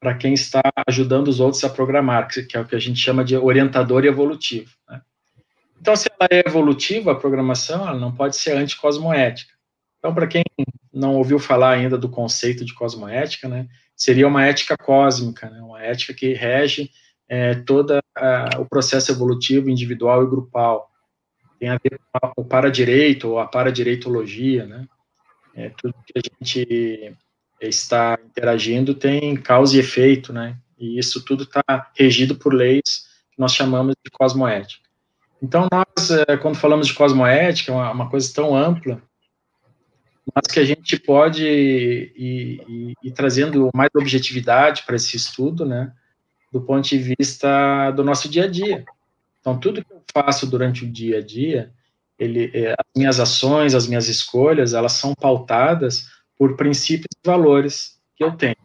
para quem está ajudando os outros a programar, que é o que a gente chama de orientador evolutivo. Né? Então, se ela é evolutiva, a programação, ela não pode ser anticosmoética. Então, para quem não ouviu falar ainda do conceito de cosmoética, né, seria uma ética cósmica, né, uma ética que rege é, todo o processo evolutivo individual e grupal. Tem a ver com o para-direito ou a para-direitologia, né, é, tudo que a gente está interagindo tem causa e efeito, né? E isso tudo está regido por leis que nós chamamos de cosmoética. Então, nós, eh, quando falamos de cosmoética, é uma, uma coisa tão ampla, mas que a gente pode ir, ir, ir trazendo mais objetividade para esse estudo, né? Do ponto de vista do nosso dia a dia. Então, tudo que eu faço durante o dia a dia, ele, eh, as minhas ações, as minhas escolhas, elas são pautadas por princípios e valores que eu tenho.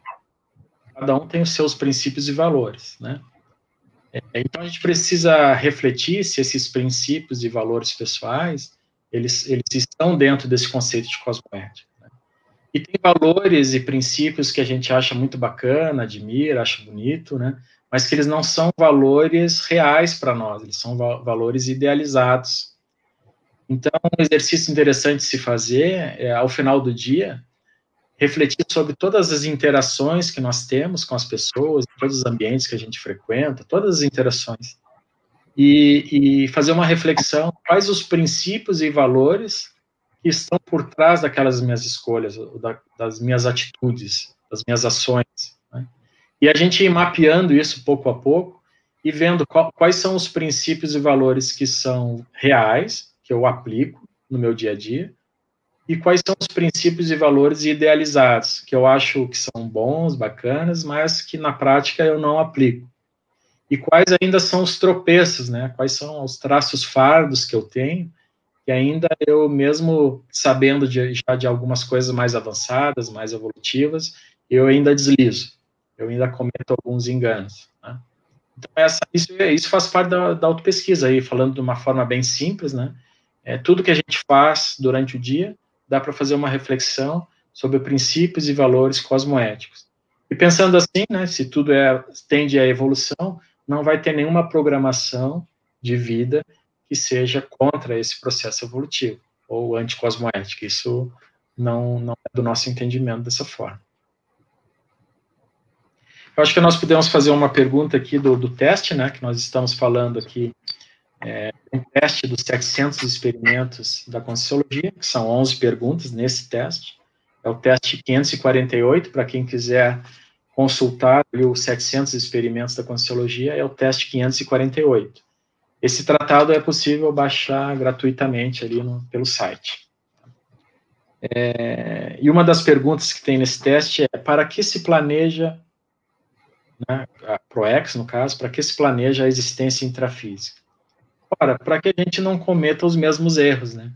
cada um tem os seus princípios e valores, né? É, então a gente precisa refletir se esses princípios e valores pessoais eles, eles estão dentro desse conceito de cosmoética. Né? E tem valores e princípios que a gente acha muito bacana, admira, acha bonito, né? Mas que eles não são valores reais para nós, eles são va valores idealizados. Então, um exercício interessante se fazer é, ao final do dia, refletir sobre todas as interações que nós temos com as pessoas, todos os ambientes que a gente frequenta, todas as interações, e, e fazer uma reflexão quais os princípios e valores que estão por trás daquelas minhas escolhas, das minhas atitudes, das minhas ações. E a gente ir mapeando isso pouco a pouco e vendo qual, quais são os princípios e valores que são reais, que eu aplico no meu dia a dia, e quais são os princípios e valores idealizados, que eu acho que são bons, bacanas, mas que na prática eu não aplico. E quais ainda são os tropeços, né? Quais são os traços fardos que eu tenho, que ainda eu mesmo sabendo de, já de algumas coisas mais avançadas, mais evolutivas, eu ainda deslizo, eu ainda cometo alguns enganos. Né? Então, essa, isso, isso faz parte da, da autopesquisa, aí, falando de uma forma bem simples, né? É, tudo que a gente faz durante o dia, dá para fazer uma reflexão sobre princípios e valores cosmoéticos. E pensando assim, né, se tudo é, tende à evolução, não vai ter nenhuma programação de vida que seja contra esse processo evolutivo ou anticosmoético. Isso não, não é do nosso entendimento dessa forma. Eu acho que nós podemos fazer uma pergunta aqui do, do teste, né, que nós estamos falando aqui é, um teste dos 700 experimentos da Conscienciologia, que são 11 perguntas nesse teste. É o teste 548, para quem quiser consultar os 700 experimentos da Conscienciologia, é o teste 548. Esse tratado é possível baixar gratuitamente ali no, pelo site. É, e uma das perguntas que tem nesse teste é: para que se planeja, né, a ProEx no caso, para que se planeja a existência intrafísica? Ora, para que a gente não cometa os mesmos erros, né?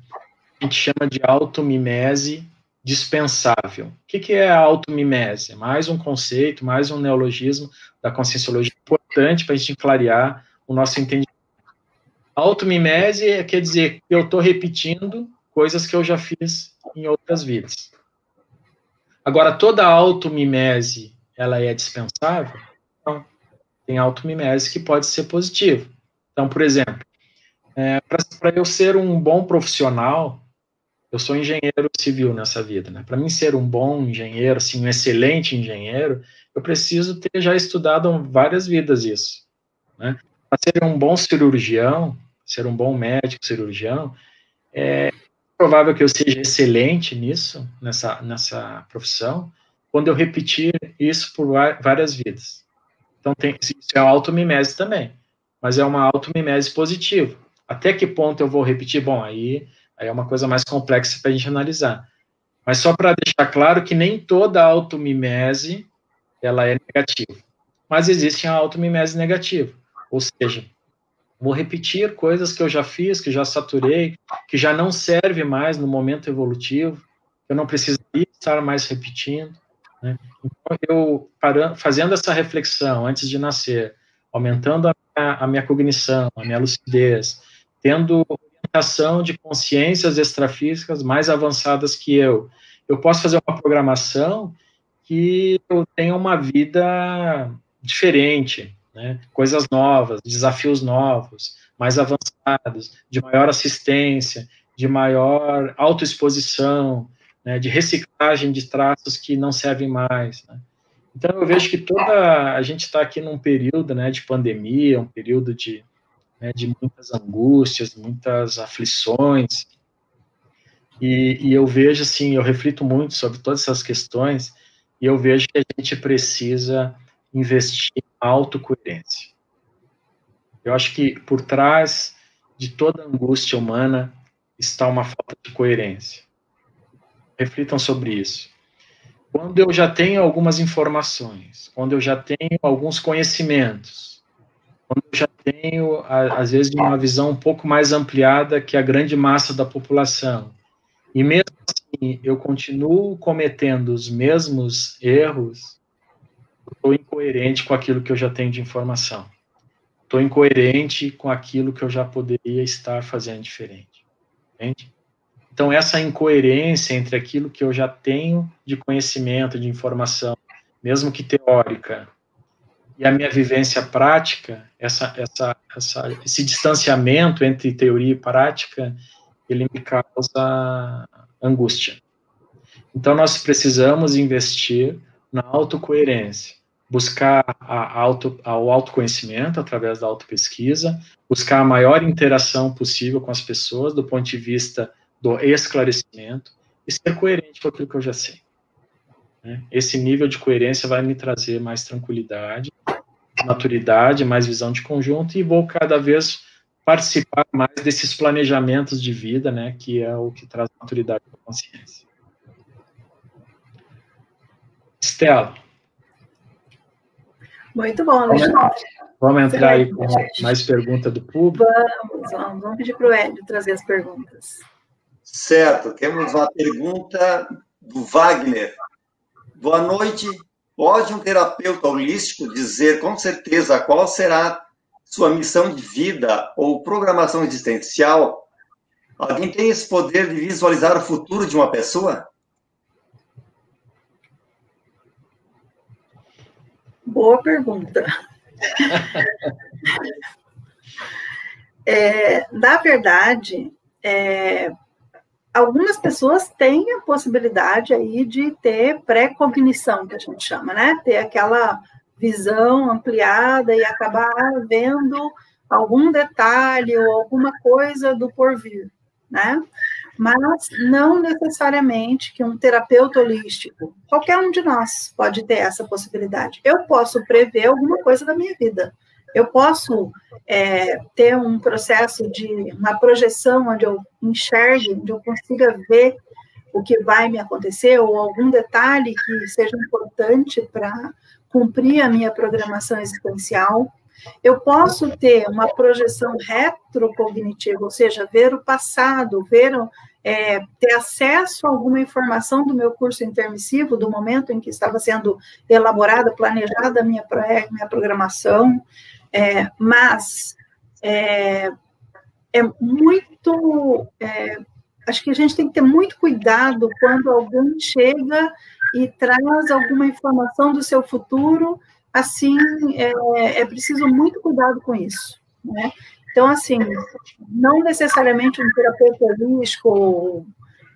A gente chama de automimese dispensável. O que, que é a automimese? Mais um conceito, mais um neologismo da conscienciologia importante para a gente clarear o nosso entendimento. Automimese quer dizer que eu estou repetindo coisas que eu já fiz em outras vidas. Agora, toda automimese, ela é dispensável? Tem automimese que pode ser positivo. Então, por exemplo, é, para eu ser um bom profissional, eu sou engenheiro civil nessa vida, né? Para mim ser um bom engenheiro, assim, um excelente engenheiro, eu preciso ter já estudado várias vidas isso, né? Para ser um bom cirurgião, ser um bom médico cirurgião, é provável que eu seja excelente nisso, nessa, nessa profissão, quando eu repetir isso por várias vidas. Então, tem, isso é automimese também, mas é uma automimese positiva. Até que ponto eu vou repetir? Bom, aí, aí é uma coisa mais complexa para a gente analisar. Mas só para deixar claro que nem toda automimese ela é negativa. Mas existe a automimese negativa. Ou seja, vou repetir coisas que eu já fiz, que já saturei, que já não serve mais no momento evolutivo, eu não precisaria estar mais repetindo. Né? Então, eu parando, fazendo essa reflexão antes de nascer, aumentando a minha, a minha cognição, a minha lucidez, tendo orientação de consciências extrafísicas mais avançadas que eu. Eu posso fazer uma programação que eu tenha uma vida diferente, né? coisas novas, desafios novos, mais avançados, de maior assistência, de maior autoexposição, né? de reciclagem de traços que não servem mais. Né? Então eu vejo que toda a gente está aqui num período né, de pandemia, um período de né, de muitas angústias, muitas aflições. E, e, eu vejo, assim, eu reflito muito sobre todas essas questões e eu vejo que a gente precisa investir em autocoerência. Eu acho que por trás de toda angústia humana está uma falta de coerência. Reflitam sobre isso. Quando eu já tenho algumas informações, quando eu já tenho alguns conhecimentos, quando eu já tenho, às vezes, uma visão um pouco mais ampliada que a grande massa da população. E mesmo assim, eu continuo cometendo os mesmos erros, estou incoerente com aquilo que eu já tenho de informação. Estou incoerente com aquilo que eu já poderia estar fazendo diferente. Entende? Então, essa incoerência entre aquilo que eu já tenho de conhecimento, de informação, mesmo que teórica, e a minha vivência prática, essa, essa, essa, esse distanciamento entre teoria e prática, ele me causa angústia. Então, nós precisamos investir na autocoerência, buscar a auto, o autoconhecimento através da autopesquisa, buscar a maior interação possível com as pessoas do ponto de vista do esclarecimento e ser coerente com aquilo que eu já sei. Né? Esse nível de coerência vai me trazer mais tranquilidade, maturidade, mais visão de conjunto e vou cada vez participar mais desses planejamentos de vida, né, que é o que traz maturidade para a consciência. Estela. Muito bom, Alexandre. Vamos entrar aí com mais pergunta do público? Vamos, vamos, vamos pedir para o Hélio trazer as perguntas. Certo, temos uma pergunta do Wagner. Boa noite. Pode um terapeuta holístico dizer com certeza qual será sua missão de vida ou programação existencial? Alguém tem esse poder de visualizar o futuro de uma pessoa? Boa pergunta. é, na verdade, é, algumas pessoas têm a possibilidade aí de ter pré-cognição, que a gente chama, né? Ter aquela visão ampliada e acabar vendo algum detalhe ou alguma coisa do porvir, né? Mas não necessariamente que um terapeuta holístico, qualquer um de nós pode ter essa possibilidade. Eu posso prever alguma coisa da minha vida. Eu posso é, ter um processo de uma projeção onde eu enxergue, onde eu consiga ver o que vai me acontecer ou algum detalhe que seja importante para cumprir a minha programação existencial. Eu posso ter uma projeção retrocognitiva, ou seja, ver o passado, ver é, ter acesso a alguma informação do meu curso intermissivo, do momento em que estava sendo elaborada, planejada a minha, minha programação, é, mas é, é muito. É, acho que a gente tem que ter muito cuidado quando alguém chega e traz alguma informação do seu futuro, assim, é, é preciso muito cuidado com isso. Né? Então, assim, não necessariamente um terapeuta holístico,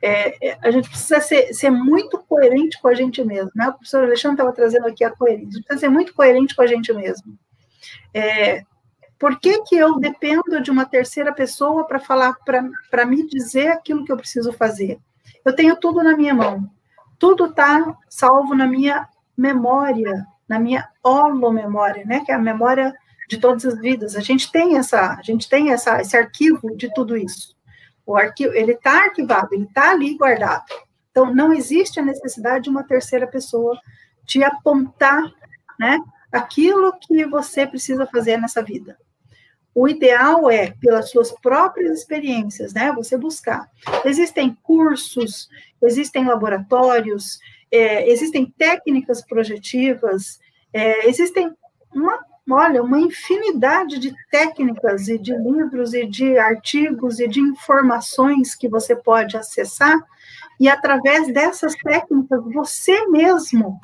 é, é, a gente precisa ser, ser, muito coerente com a gente mesmo, né? O professor Alexandre estava trazendo aqui a coerência, a gente precisa ser muito coerente com a gente mesmo. É, por que, que eu dependo de uma terceira pessoa para falar, para me dizer aquilo que eu preciso fazer? Eu tenho tudo na minha mão, tudo está salvo na minha memória, na minha holomemória, né? Que é a memória de todas as vidas. A gente tem essa, a gente tem essa, esse arquivo de tudo isso. O arquivo, ele está arquivado, ele está ali guardado. Então, não existe a necessidade de uma terceira pessoa te apontar, né, aquilo que você precisa fazer nessa vida. O ideal é, pelas suas próprias experiências, né, você buscar. Existem cursos, existem laboratórios, é, existem técnicas projetivas, é, existem uma olha, uma infinidade de técnicas e de livros e de artigos e de informações que você pode acessar e através dessas técnicas você mesmo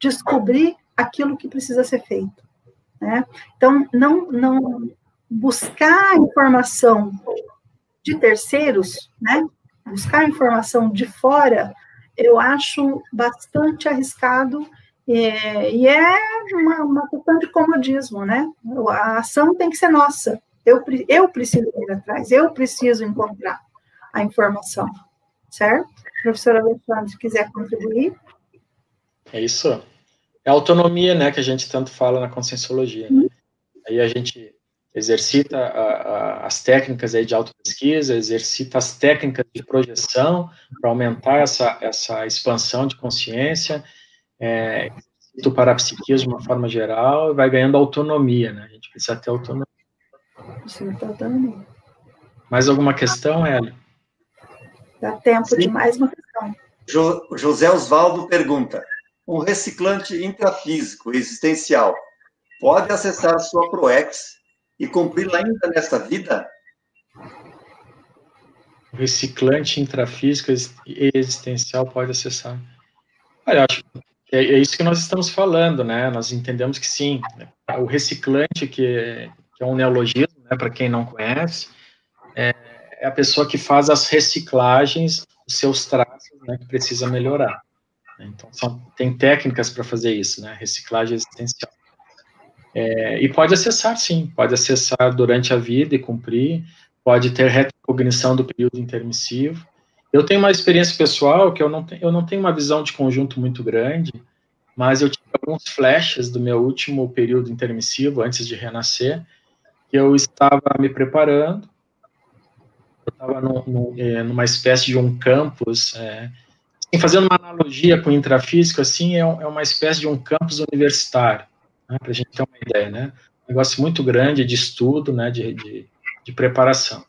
descobrir aquilo que precisa ser feito. Né? Então, não, não buscar informação de terceiros, né? buscar informação de fora, eu acho bastante arriscado é, e é uma, uma questão de comodismo, né? A ação tem que ser nossa. Eu, eu preciso ir atrás, eu preciso encontrar a informação, certo? Professor Alexandre, se quiser contribuir. É isso. É a autonomia, né, que a gente tanto fala na conscienciologia. Né? Uhum. Aí a gente exercita a, a, as técnicas aí de autopesquisa, exercita as técnicas de projeção para aumentar essa, essa expansão de consciência, é, do parapsiquismo de uma forma geral, vai ganhando autonomia, né? A gente precisa ter autonomia. Precisa ter autonomia. Mais alguma questão, Hélio? Dá tempo Sim. de mais uma questão. Jo José Osvaldo pergunta: um reciclante intrafísico existencial pode acessar sua ProEx e cumpri-la ainda nesta vida? O reciclante intrafísico existencial pode acessar. Olha, acho que é, é, isso que nós estamos falando, né? Nós entendemos que sim. O reciclante, que é, que é um neologismo, né, para quem não conhece, é, é, a pessoa que faz as reciclagens dos seus traços, né, que precisa melhorar. Então, tem técnicas para fazer isso, né? Reciclagem existencial. É, e pode acessar, sim, pode acessar durante a vida e cumprir, pode ter retrocognição do período intermissivo. Eu tenho uma experiência pessoal que eu não, tenho, eu não tenho uma visão de conjunto muito grande, mas eu tive alguns flashes do meu último período intermissivo, antes de renascer, que eu estava me preparando, eu estava é, numa espécie de um campus, é, assim, fazendo uma analogia com o intrafísico, assim, é, é uma espécie de um campus universitário né, para a gente ter uma ideia, né? Um negócio muito grande de estudo, né, de, de, de preparação.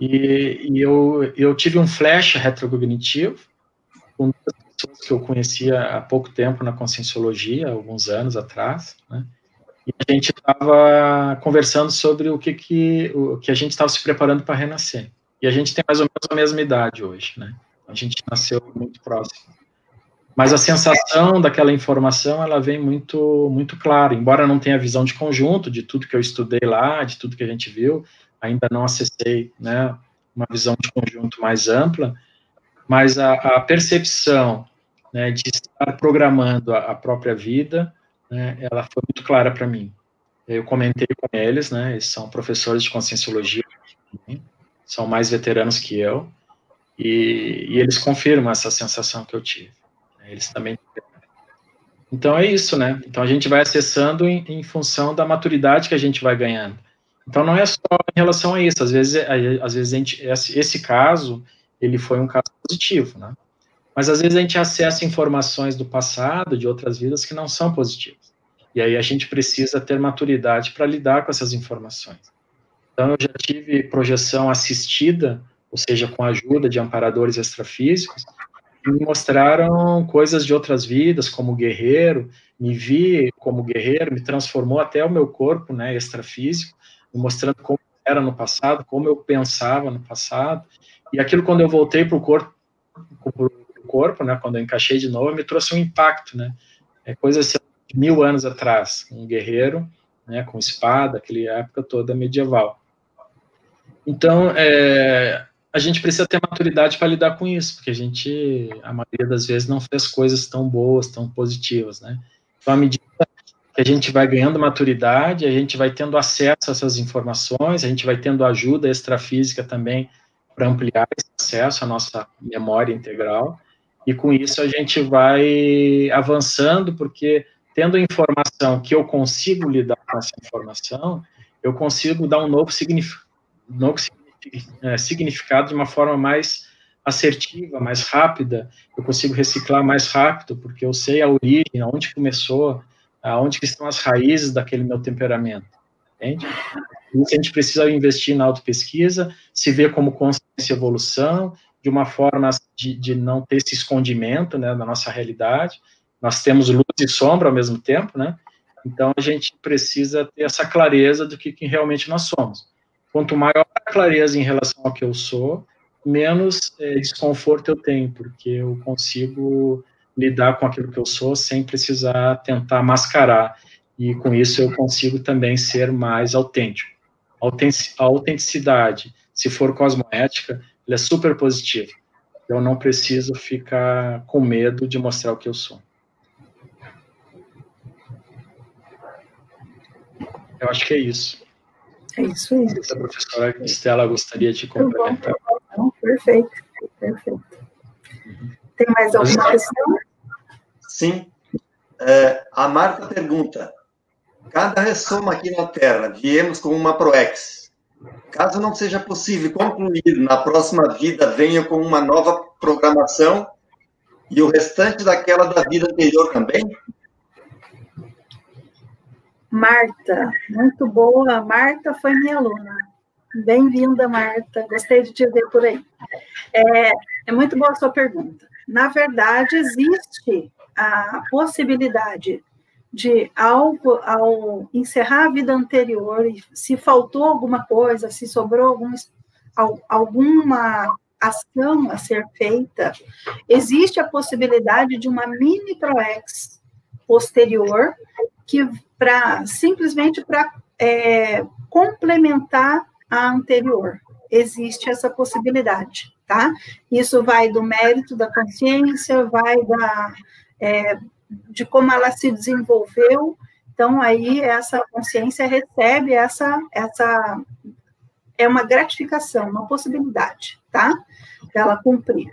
E, e, eu, eu tive um flash retrocognitivo com pessoas que eu conhecia há pouco tempo na Conscienciologia, alguns anos atrás, né? E a gente estava conversando sobre o que, que, o que a gente estava se preparando para renascer. E a gente tem mais ou menos a mesma idade hoje, né? A gente nasceu muito próximo. Mas a sensação daquela informação, ela vem muito, muito clara, embora não tenha visão de conjunto de tudo que eu estudei lá, de tudo que a gente viu, ainda não acessei, né, uma visão de conjunto mais ampla, mas a, a percepção, né, de estar programando a, a própria vida, né, ela foi muito clara para mim. Eu comentei com eles, né, eles são professores de conscienciologia, são mais veteranos que eu, e, e eles confirmam essa sensação que eu tive. Eles também. Então é isso, né? Então a gente vai acessando em, em, função da maturidade que a gente vai ganhando. Então não é só em relação a isso. Às vezes, às vezes gente, esse, caso ele foi um caso positivo, né? Mas às vezes a gente acessa informações do passado, de outras vidas que não são positivas. E aí a gente precisa ter maturidade para lidar com essas informações. Então eu já tive projeção assistida, ou seja, com a ajuda de amparadores extrafísicos, me mostraram coisas de outras vidas, como guerreiro, me vi como guerreiro, me transformou até o meu corpo, né, extrafísico, mostrando como era no passado, como eu pensava no passado, e aquilo quando eu voltei para o corpo, pro corpo, né, quando eu encaixei de novo, me trouxe um impacto, né, é coisa assim, mil anos atrás, um guerreiro, né, com espada, aquela época toda medieval. Então, é, a gente precisa ter maturidade para lidar com isso, porque a gente, a maioria das vezes, não fez coisas tão boas, tão positivas, né? Então, à medida a gente vai ganhando maturidade, a gente vai tendo acesso a essas informações, a gente vai tendo ajuda extrafísica também para ampliar esse acesso à nossa memória integral, e com isso a gente vai avançando, porque tendo informação que eu consigo lidar com essa informação, eu consigo dar um novo significado, novo é, significado de uma forma mais assertiva, mais rápida, eu consigo reciclar mais rápido, porque eu sei a origem, aonde começou, aonde estão as raízes daquele meu temperamento, entende? Isso a gente precisa investir na autopesquisa, se ver como consciência e evolução, de uma forma de, de não ter esse escondimento, né, da nossa realidade, nós temos luz e sombra ao mesmo tempo, né, então a gente precisa ter essa clareza do que, que realmente nós somos. Quanto maior a clareza em relação ao que eu sou, menos é, desconforto eu tenho, porque eu consigo lidar com aquilo que eu sou sem precisar tentar mascarar. E com isso eu consigo também ser mais autêntico. A autenticidade, se for cosmoética, ela é super positiva. Eu não preciso ficar com medo de mostrar o que eu sou. Eu acho que é isso. É isso aí. A professora Estela gostaria de complementar. Perfeito, perfeito. Tem mais alguma questão? Sim. É, a Marta pergunta: cada ressoma aqui na Terra, viemos com uma ProEx. Caso não seja possível concluir na próxima vida, venha com uma nova programação e o restante daquela da vida anterior também? Marta, muito boa. Marta foi minha aluna. Bem-vinda, Marta. Gostei de te ver por aí. É, é muito boa a sua pergunta. Na verdade, existe a possibilidade de, ao, ao encerrar a vida anterior, se faltou alguma coisa, se sobrou algum, alguma ação a ser feita, existe a possibilidade de uma mini ProEx posterior, que para simplesmente para é, complementar a anterior. Existe essa possibilidade, tá? Isso vai do mérito da consciência, vai da, é, de como ela se desenvolveu. Então, aí, essa consciência recebe essa, essa é uma gratificação, uma possibilidade, tá? Ela cumprir.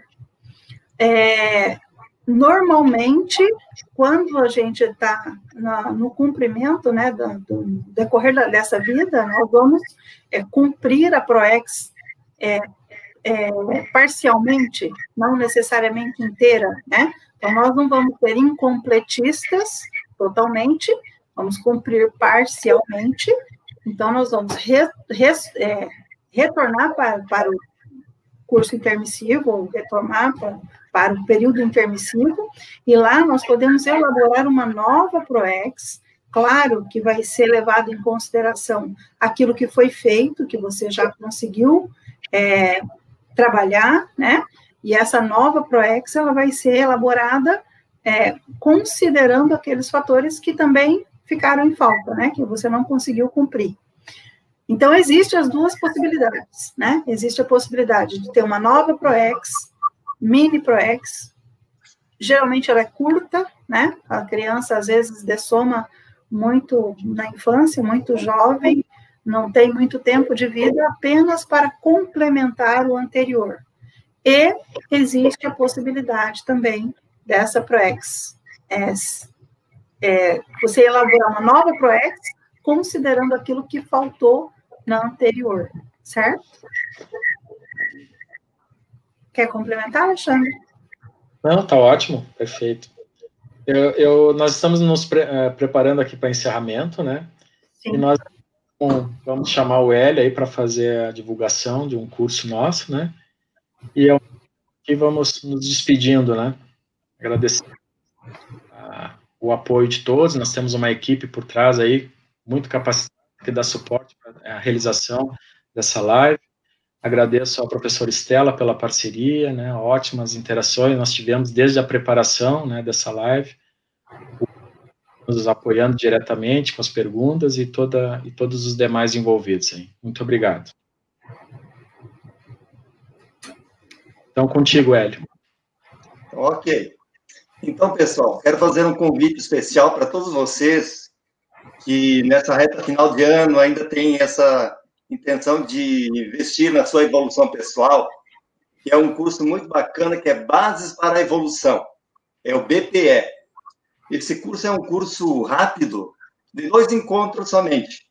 É, normalmente, quando a gente está no cumprimento, né, do, do decorrer dessa vida, nós vamos é, cumprir a ProEx é, é, parcialmente, não necessariamente inteira, né? Então, nós não vamos ser incompletistas totalmente, vamos cumprir parcialmente. Então, nós vamos re, re, é, retornar para, para o curso intermissivo, ou retornar para, para o período intermissivo, e lá nós podemos elaborar uma nova PROEX, claro que vai ser levado em consideração aquilo que foi feito, que você já conseguiu é, trabalhar, né? E essa nova PROEX, ela vai ser elaborada é, considerando aqueles fatores que também ficaram em falta, né? Que você não conseguiu cumprir. Então, existem as duas possibilidades, né? Existe a possibilidade de ter uma nova ProEx, mini ProEx, geralmente ela é curta, né? A criança, às vezes, dessoma muito na infância, muito jovem, não tem muito tempo de vida, apenas para complementar o anterior. E existe a possibilidade também dessa ProEx, é, é, você elaborar uma nova ProEx, considerando aquilo que faltou na anterior, certo? Quer complementar, Alexandre? Não, tá ótimo, perfeito. Eu, eu nós estamos nos pre, uh, preparando aqui para encerramento, né? Sim. E nós bom, vamos chamar o Hélio aí para fazer a divulgação de um curso nosso, né? E vamos nos despedindo, né? Agradecer uh, o apoio de todos. Nós temos uma equipe por trás aí muito capacitada que dá suporte para a realização dessa live. Agradeço ao professor Estela pela parceria, né, ótimas interações nós tivemos desde a preparação né, dessa live, nos apoiando diretamente com as perguntas e, toda, e todos os demais envolvidos. Aí. Muito obrigado. Então, contigo, Hélio. Ok. Então, pessoal, quero fazer um convite especial para todos vocês que nessa reta final de ano ainda tem essa intenção de investir na sua evolução pessoal, que é um curso muito bacana, que é Bases para a Evolução. É o BPE. Esse curso é um curso rápido, de dois encontros somente.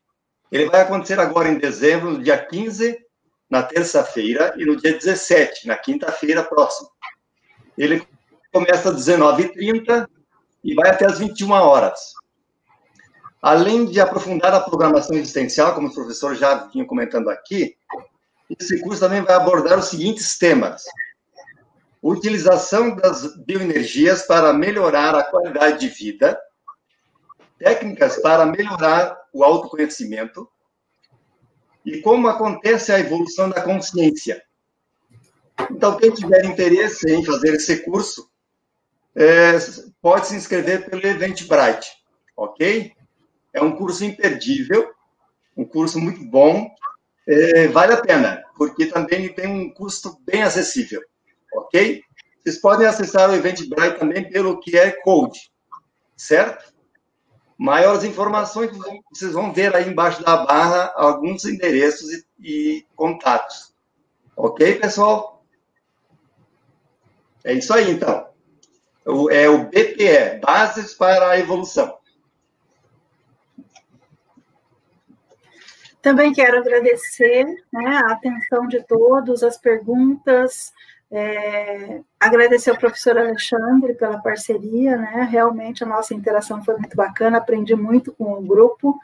Ele vai acontecer agora em dezembro, no dia 15, na terça-feira, e no dia 17, na quinta-feira próxima. Ele começa às 19h30 e vai até às 21 horas. Além de aprofundar a programação existencial, como o professor já vinha comentando aqui, esse curso também vai abordar os seguintes temas: utilização das bioenergias para melhorar a qualidade de vida, técnicas para melhorar o autoconhecimento e como acontece a evolução da consciência. Então, quem tiver interesse em fazer esse curso, é, pode se inscrever pelo Eventbrite, ok? É um curso imperdível, um curso muito bom, é, vale a pena, porque também tem um custo bem acessível, ok? Vocês podem acessar o Eventbrite também pelo QR Code, certo? Maiores informações, vocês vão ver aí embaixo da barra alguns endereços e, e contatos. Ok, pessoal? É isso aí, então. É o BPE, Bases para a Evolução. Também quero agradecer né, a atenção de todos, as perguntas, é, agradecer ao professor Alexandre pela parceria, né? Realmente a nossa interação foi muito bacana, aprendi muito com o grupo.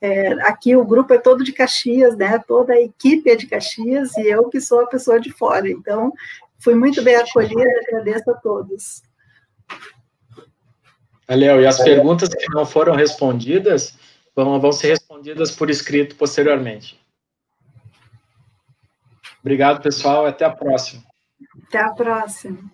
É, aqui o grupo é todo de Caxias, né? Toda a equipe é de Caxias e eu que sou a pessoa de fora. Então, fui muito bem acolhida, agradeço a todos. Léo, e as perguntas que não foram respondidas vão, vão ser respondidas por escrito posteriormente. Obrigado, pessoal. Até a próxima. Até a próxima.